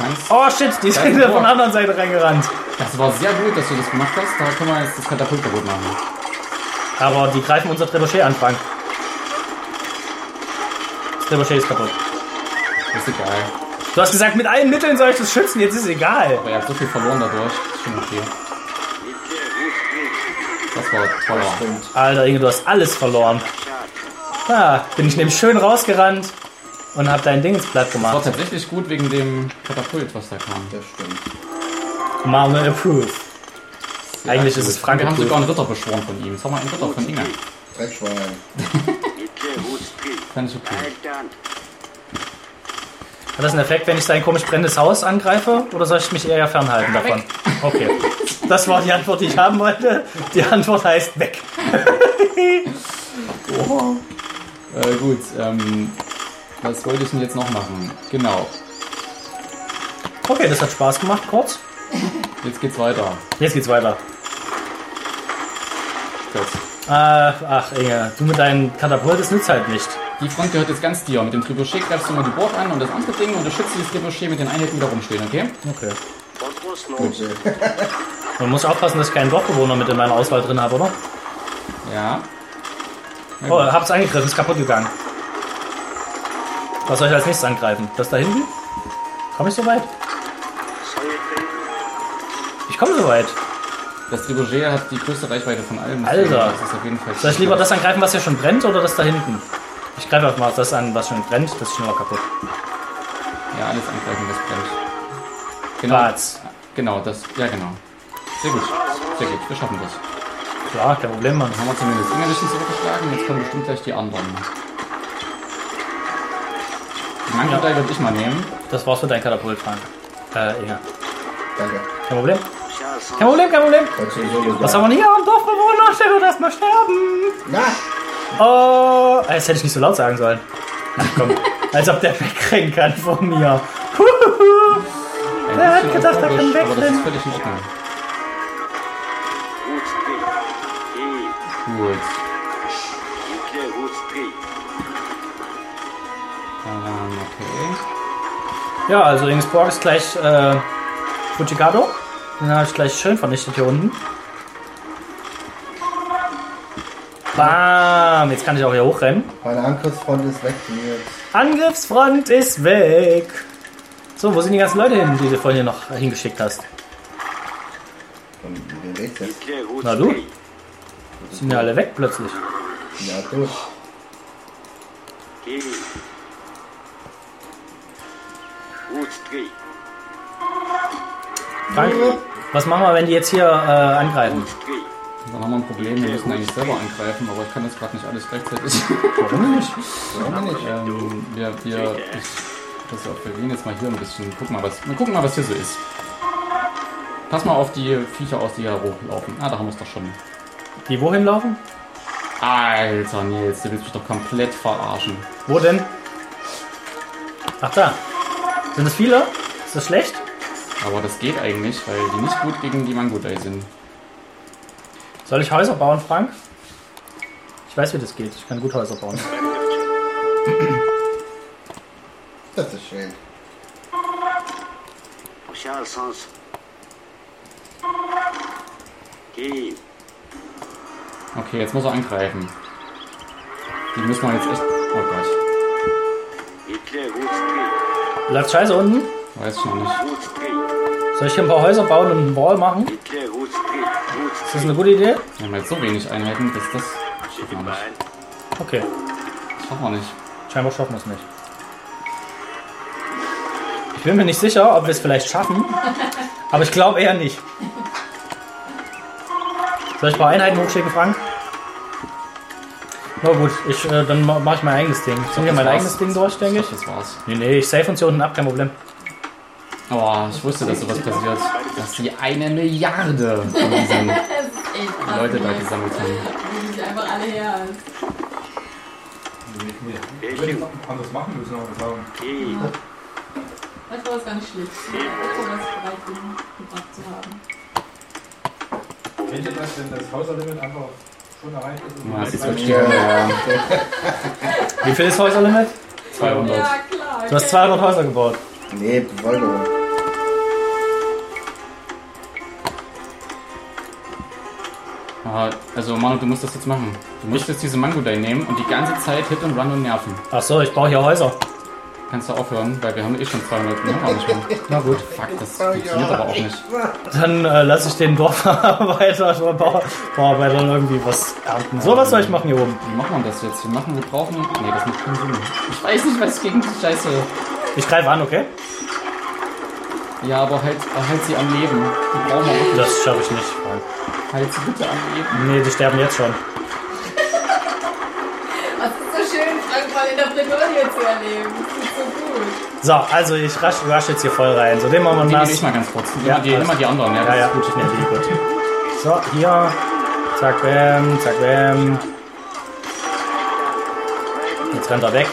Kannst, Oh shit, die sind ein von der anderen Seite reingerannt. das war sehr gut, dass du das gemacht hast. Da können wir jetzt das Katapult kaputt machen. Aber die greifen unser Trebuchet an, Frank. Das Trebuchet ist kaputt. Ist egal. Du hast gesagt, mit allen Mitteln soll ich das schützen, jetzt ist egal. Aber ihr habt so viel verloren dadurch. Ist schon okay. Das war teuer. Alter, Inge, du hast alles verloren. Ah, bin ich nämlich schön rausgerannt und hab dein Ding ins Blatt Das war gemacht. tatsächlich gut wegen dem Katapult, was da kam. Das stimmt. Marne approve. Eigentlich ist es Wir Frank haben sogar approved. einen Ritter beschworen von ihm. Sag mal, einen Ritter von Inge. Dreckschwein. Fand ich okay. Hat das einen Effekt, wenn ich sein komisch brennendes Haus angreife? Oder soll ich mich eher fernhalten davon? Okay. Das war die Antwort, die ich haben wollte. Die Antwort heißt weg. Äh, gut, ähm, was wollte ich denn jetzt noch machen? Genau, Okay, das hat Spaß gemacht, kurz. jetzt geht's weiter. Jetzt geht's weiter. Gut. Äh, ach, Inge, du mit deinem Katapult, das nützt halt nicht. Die Front gehört jetzt ganz dir. Mit dem Trebuchet greifst du mal die Burg an und das andere Ding und du schützt dieses Trebuchet mit den Einheiten, die da rumstehen, okay? Okay. Gut, Man muss aufpassen, dass ich keinen Dorfbewohner mit in meiner Auswahl drin habe, oder? Ja. Ja, Oh, hab's angegriffen, ist kaputt gegangen. Was soll ich als nächstes angreifen? Das da hinten? Komme ich so weit? Ich komme so weit. Das Trebuchet hat die größte Reichweite von allen. Alter. Das ist auf jeden Fall Soll ich lieber das angreifen, was hier schon brennt, oder das da hinten? Ich greife einfach mal das an, was schon brennt, das ist schneller kaputt. Ja, alles angreifen, was brennt. Genau. Platz. Genau, das. Ja, genau. Sehr gut. Sehr gut. Wir schaffen das. Klar, kein Problem, Mann. Dann haben wir zumindest Ingerlichen zurückgeschlagen. Jetzt kommen bestimmt gleich die anderen. Die Mangelteil würde ich mal nehmen. Das war's für dein Katapult, Frank. Äh, Inge. danke. Kein Problem. Kein Problem, kein Problem. Was haben wir denn hier am Dorfbewohner? Der wird erstmal sterben. Na, Oh, das hätte ich nicht so laut sagen sollen. Ach komm, *laughs* als ob der wegrennen kann von mir. Wer hat gedacht, er kann euphorisch, Aber das wegrennen? ist völlig in Ordnung. Gut. Ja, also Ingesborg ist gleich äh, Fujikado. Den habe ich gleich schön vernichtet hier unten. Bam! Jetzt kann ich auch hier hochrennen. meine Angriffsfront ist weg jetzt. Angriffsfront ist weg. So, wo sind die ganzen Leute hin, die du vorhin hier noch hingeschickt hast? Na du? Sind ja alle weg plötzlich. Ja, du. Frank, was machen wir, wenn die jetzt hier äh, angreifen? Dann haben wir ein Problem. Wir müssen eigentlich selber angreifen, aber ich kann jetzt gerade nicht alles gleichzeitig. *laughs* Warum nicht? Warum nicht? ähm, wir, wir, ich, auf, wir gehen jetzt mal hier ein bisschen. Gucken mal, was, wir gucken mal, was hier so ist. Pass mal auf die Viecher aus, die hier hochlaufen. Ah, da haben wir es doch schon. Die wohin laufen? Alter Nils, du willst mich doch komplett verarschen. Wo denn? Ach da. Sind das viele? Ist das schlecht? Aber das geht eigentlich, weil die nicht gut gegen die Mangodai sind. Soll ich Häuser bauen, Frank? Ich weiß, wie das geht. Ich kann gut Häuser bauen. Das ist schön. Okay, jetzt muss er angreifen. Die müssen wir jetzt echt. Oh Gott, Läuft scheiße unten? weiß ich noch nicht. Soll ich hier ein paar Häuser bauen und einen Wall machen? Ist das eine gute Idee? Wir haben jetzt so wenig Einheiten, dass das. Okay. Das schaffen wir nicht. Scheinbar schaffen wir es nicht. Ich bin mir nicht sicher, ob wir es vielleicht schaffen. Aber ich glaube eher nicht. Soll ich ein paar Einheiten hochschicken, Frank? Na gut, ich, äh, dann ma- mache ich mein eigenes Ding. Ich ziehe hier Das mein war's. eigenes Ding durch, denke ich. Das war's. Nee, nee, ich safe uns hier unten ab, kein Problem. Oh, ich wusste, dass sowas passiert. Dass die eine Milliarde von diesen *laughs* Leute da gesammelt haben. Die einfach alle her. Ich würde jetzt anders machen müssen, aber sagen. Vielleicht war das gar nicht schlecht. Ich bin bereit bin, gebracht zu haben. Kennt ihr das, wenn das Hauserlimit einfach Ja, das ist man wirklich Ja. *laughs* Wie viel ist Häuserlimit? 200. Ja, klar. Du hast 200 Häuser gebaut. Nee, Bevölkerung. Ah, Also Manu, du musst das jetzt machen. Du musst jetzt diese Mangodai nehmen und die ganze Zeit Hit und Run und nerven. Ach so, ich baue hier Häuser. Kannst du aufhören, weil wir haben eh schon zwei Minuten. Ne? Auch nicht mehr. Na gut. Fuck, das funktioniert aber auch nicht. Dann äh, lasse ich den Dorfarbeiter oder Bau Bauarbeitern irgendwie was ernten. So, was soll ich machen hier oben? Wie macht man das jetzt? Wir machen, wir brauchen. Nee, das macht keinen Sinn. Ich weiß nicht, was gegen die Scheiße. Ich greife an, okay? Ja, aber halt, halt sie am Leben. Die brauchen wir wirklich. Das schaffe ich nicht. Halt sie bitte am Leben. Nee, die sterben jetzt schon. *laughs* Was ist so schön, Frank mal in der Bredouille zu erleben. So also ich rasch, rasch jetzt hier voll rein. So, den machen wir nehme nass. ich mal ganz kurz. Ja, die, nimm mal die anderen. Ja, Ja, ja, gut. ich nehme die, gut. So, hier. Zack, bam, zack, bam. Jetzt rennt er weg.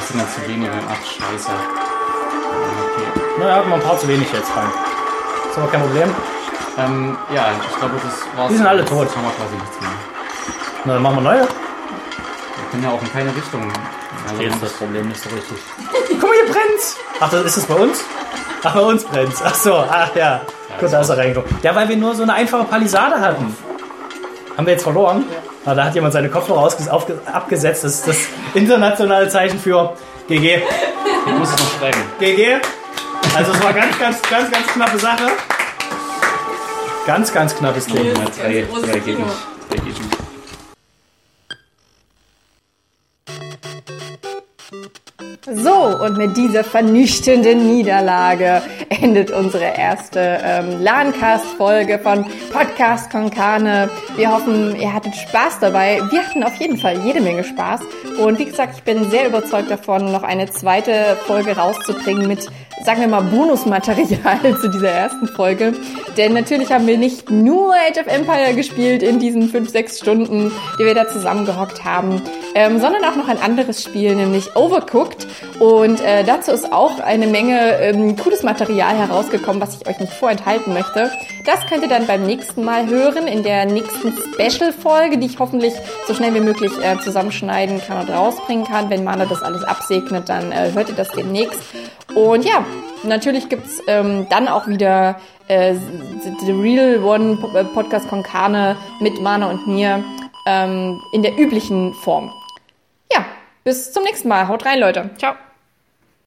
Das sind ja zu wenige. Ach, scheiße. Okay. Na, hat man ein paar zu wenig jetzt rein. Ist aber kein Problem. Ähm, ja, ich glaube, das war's. Die sind alle tot. Jetzt haben wir quasi nichts mehr. Na, dann machen wir neue. Wir können ja auch in keine Richtung. Also, ist das Problem nicht so richtig. Guck mal, hier brennt's! Ach, das, ist es bei uns? Ach, bei uns brennt's. Ach so, ach ja. Gut, da ist er reingekommen. Ja, weil wir nur so eine einfache Palisade hatten. Haben wir jetzt verloren? Na, da hat jemand seine Kopfhörer abgesetzt. Das ist das internationale Zeichen für GG. ich muss es noch schreiben. GG. Also es war ganz, ganz, ganz, ganz knappe Sache. Ganz, ganz knappes Ding. Ja, drei, drei geht nicht. Drei geht nicht. So, und mit dieser vernichtenden Niederlage endet unsere erste ähm, LANcast-Folge von Podcast Konkane. Wir hoffen, ihr hattet Spaß dabei. Wir hatten auf jeden Fall jede Menge Spaß. Und wie gesagt, ich bin sehr überzeugt davon, noch eine zweite Folge rauszubringen mit, sagen wir mal, Bonusmaterial *laughs* zu dieser ersten Folge. Denn natürlich haben wir nicht nur Age of Empire gespielt in diesen fünf, sechs Stunden, die wir da zusammengehockt haben, ähm, sondern auch noch ein anderes Spiel, nämlich Overcooked. Und äh, dazu ist auch eine Menge ähm, cooles Material herausgekommen, was ich euch nicht vorenthalten möchte. Das könnt ihr dann beim nächsten Mal hören, in der nächsten Special-Folge, die ich hoffentlich so schnell wie möglich äh, zusammenschneiden kann und rausbringen kann. Wenn Mana das alles absegnet, dann äh, hört ihr das demnächst. Und ja, natürlich gibt's ähm, dann auch wieder äh, The Real One Podcast Konkane mit Mana und mir ähm, in der üblichen Form. Ja, bis zum nächsten Mal. Haut rein, Leute. Ciao.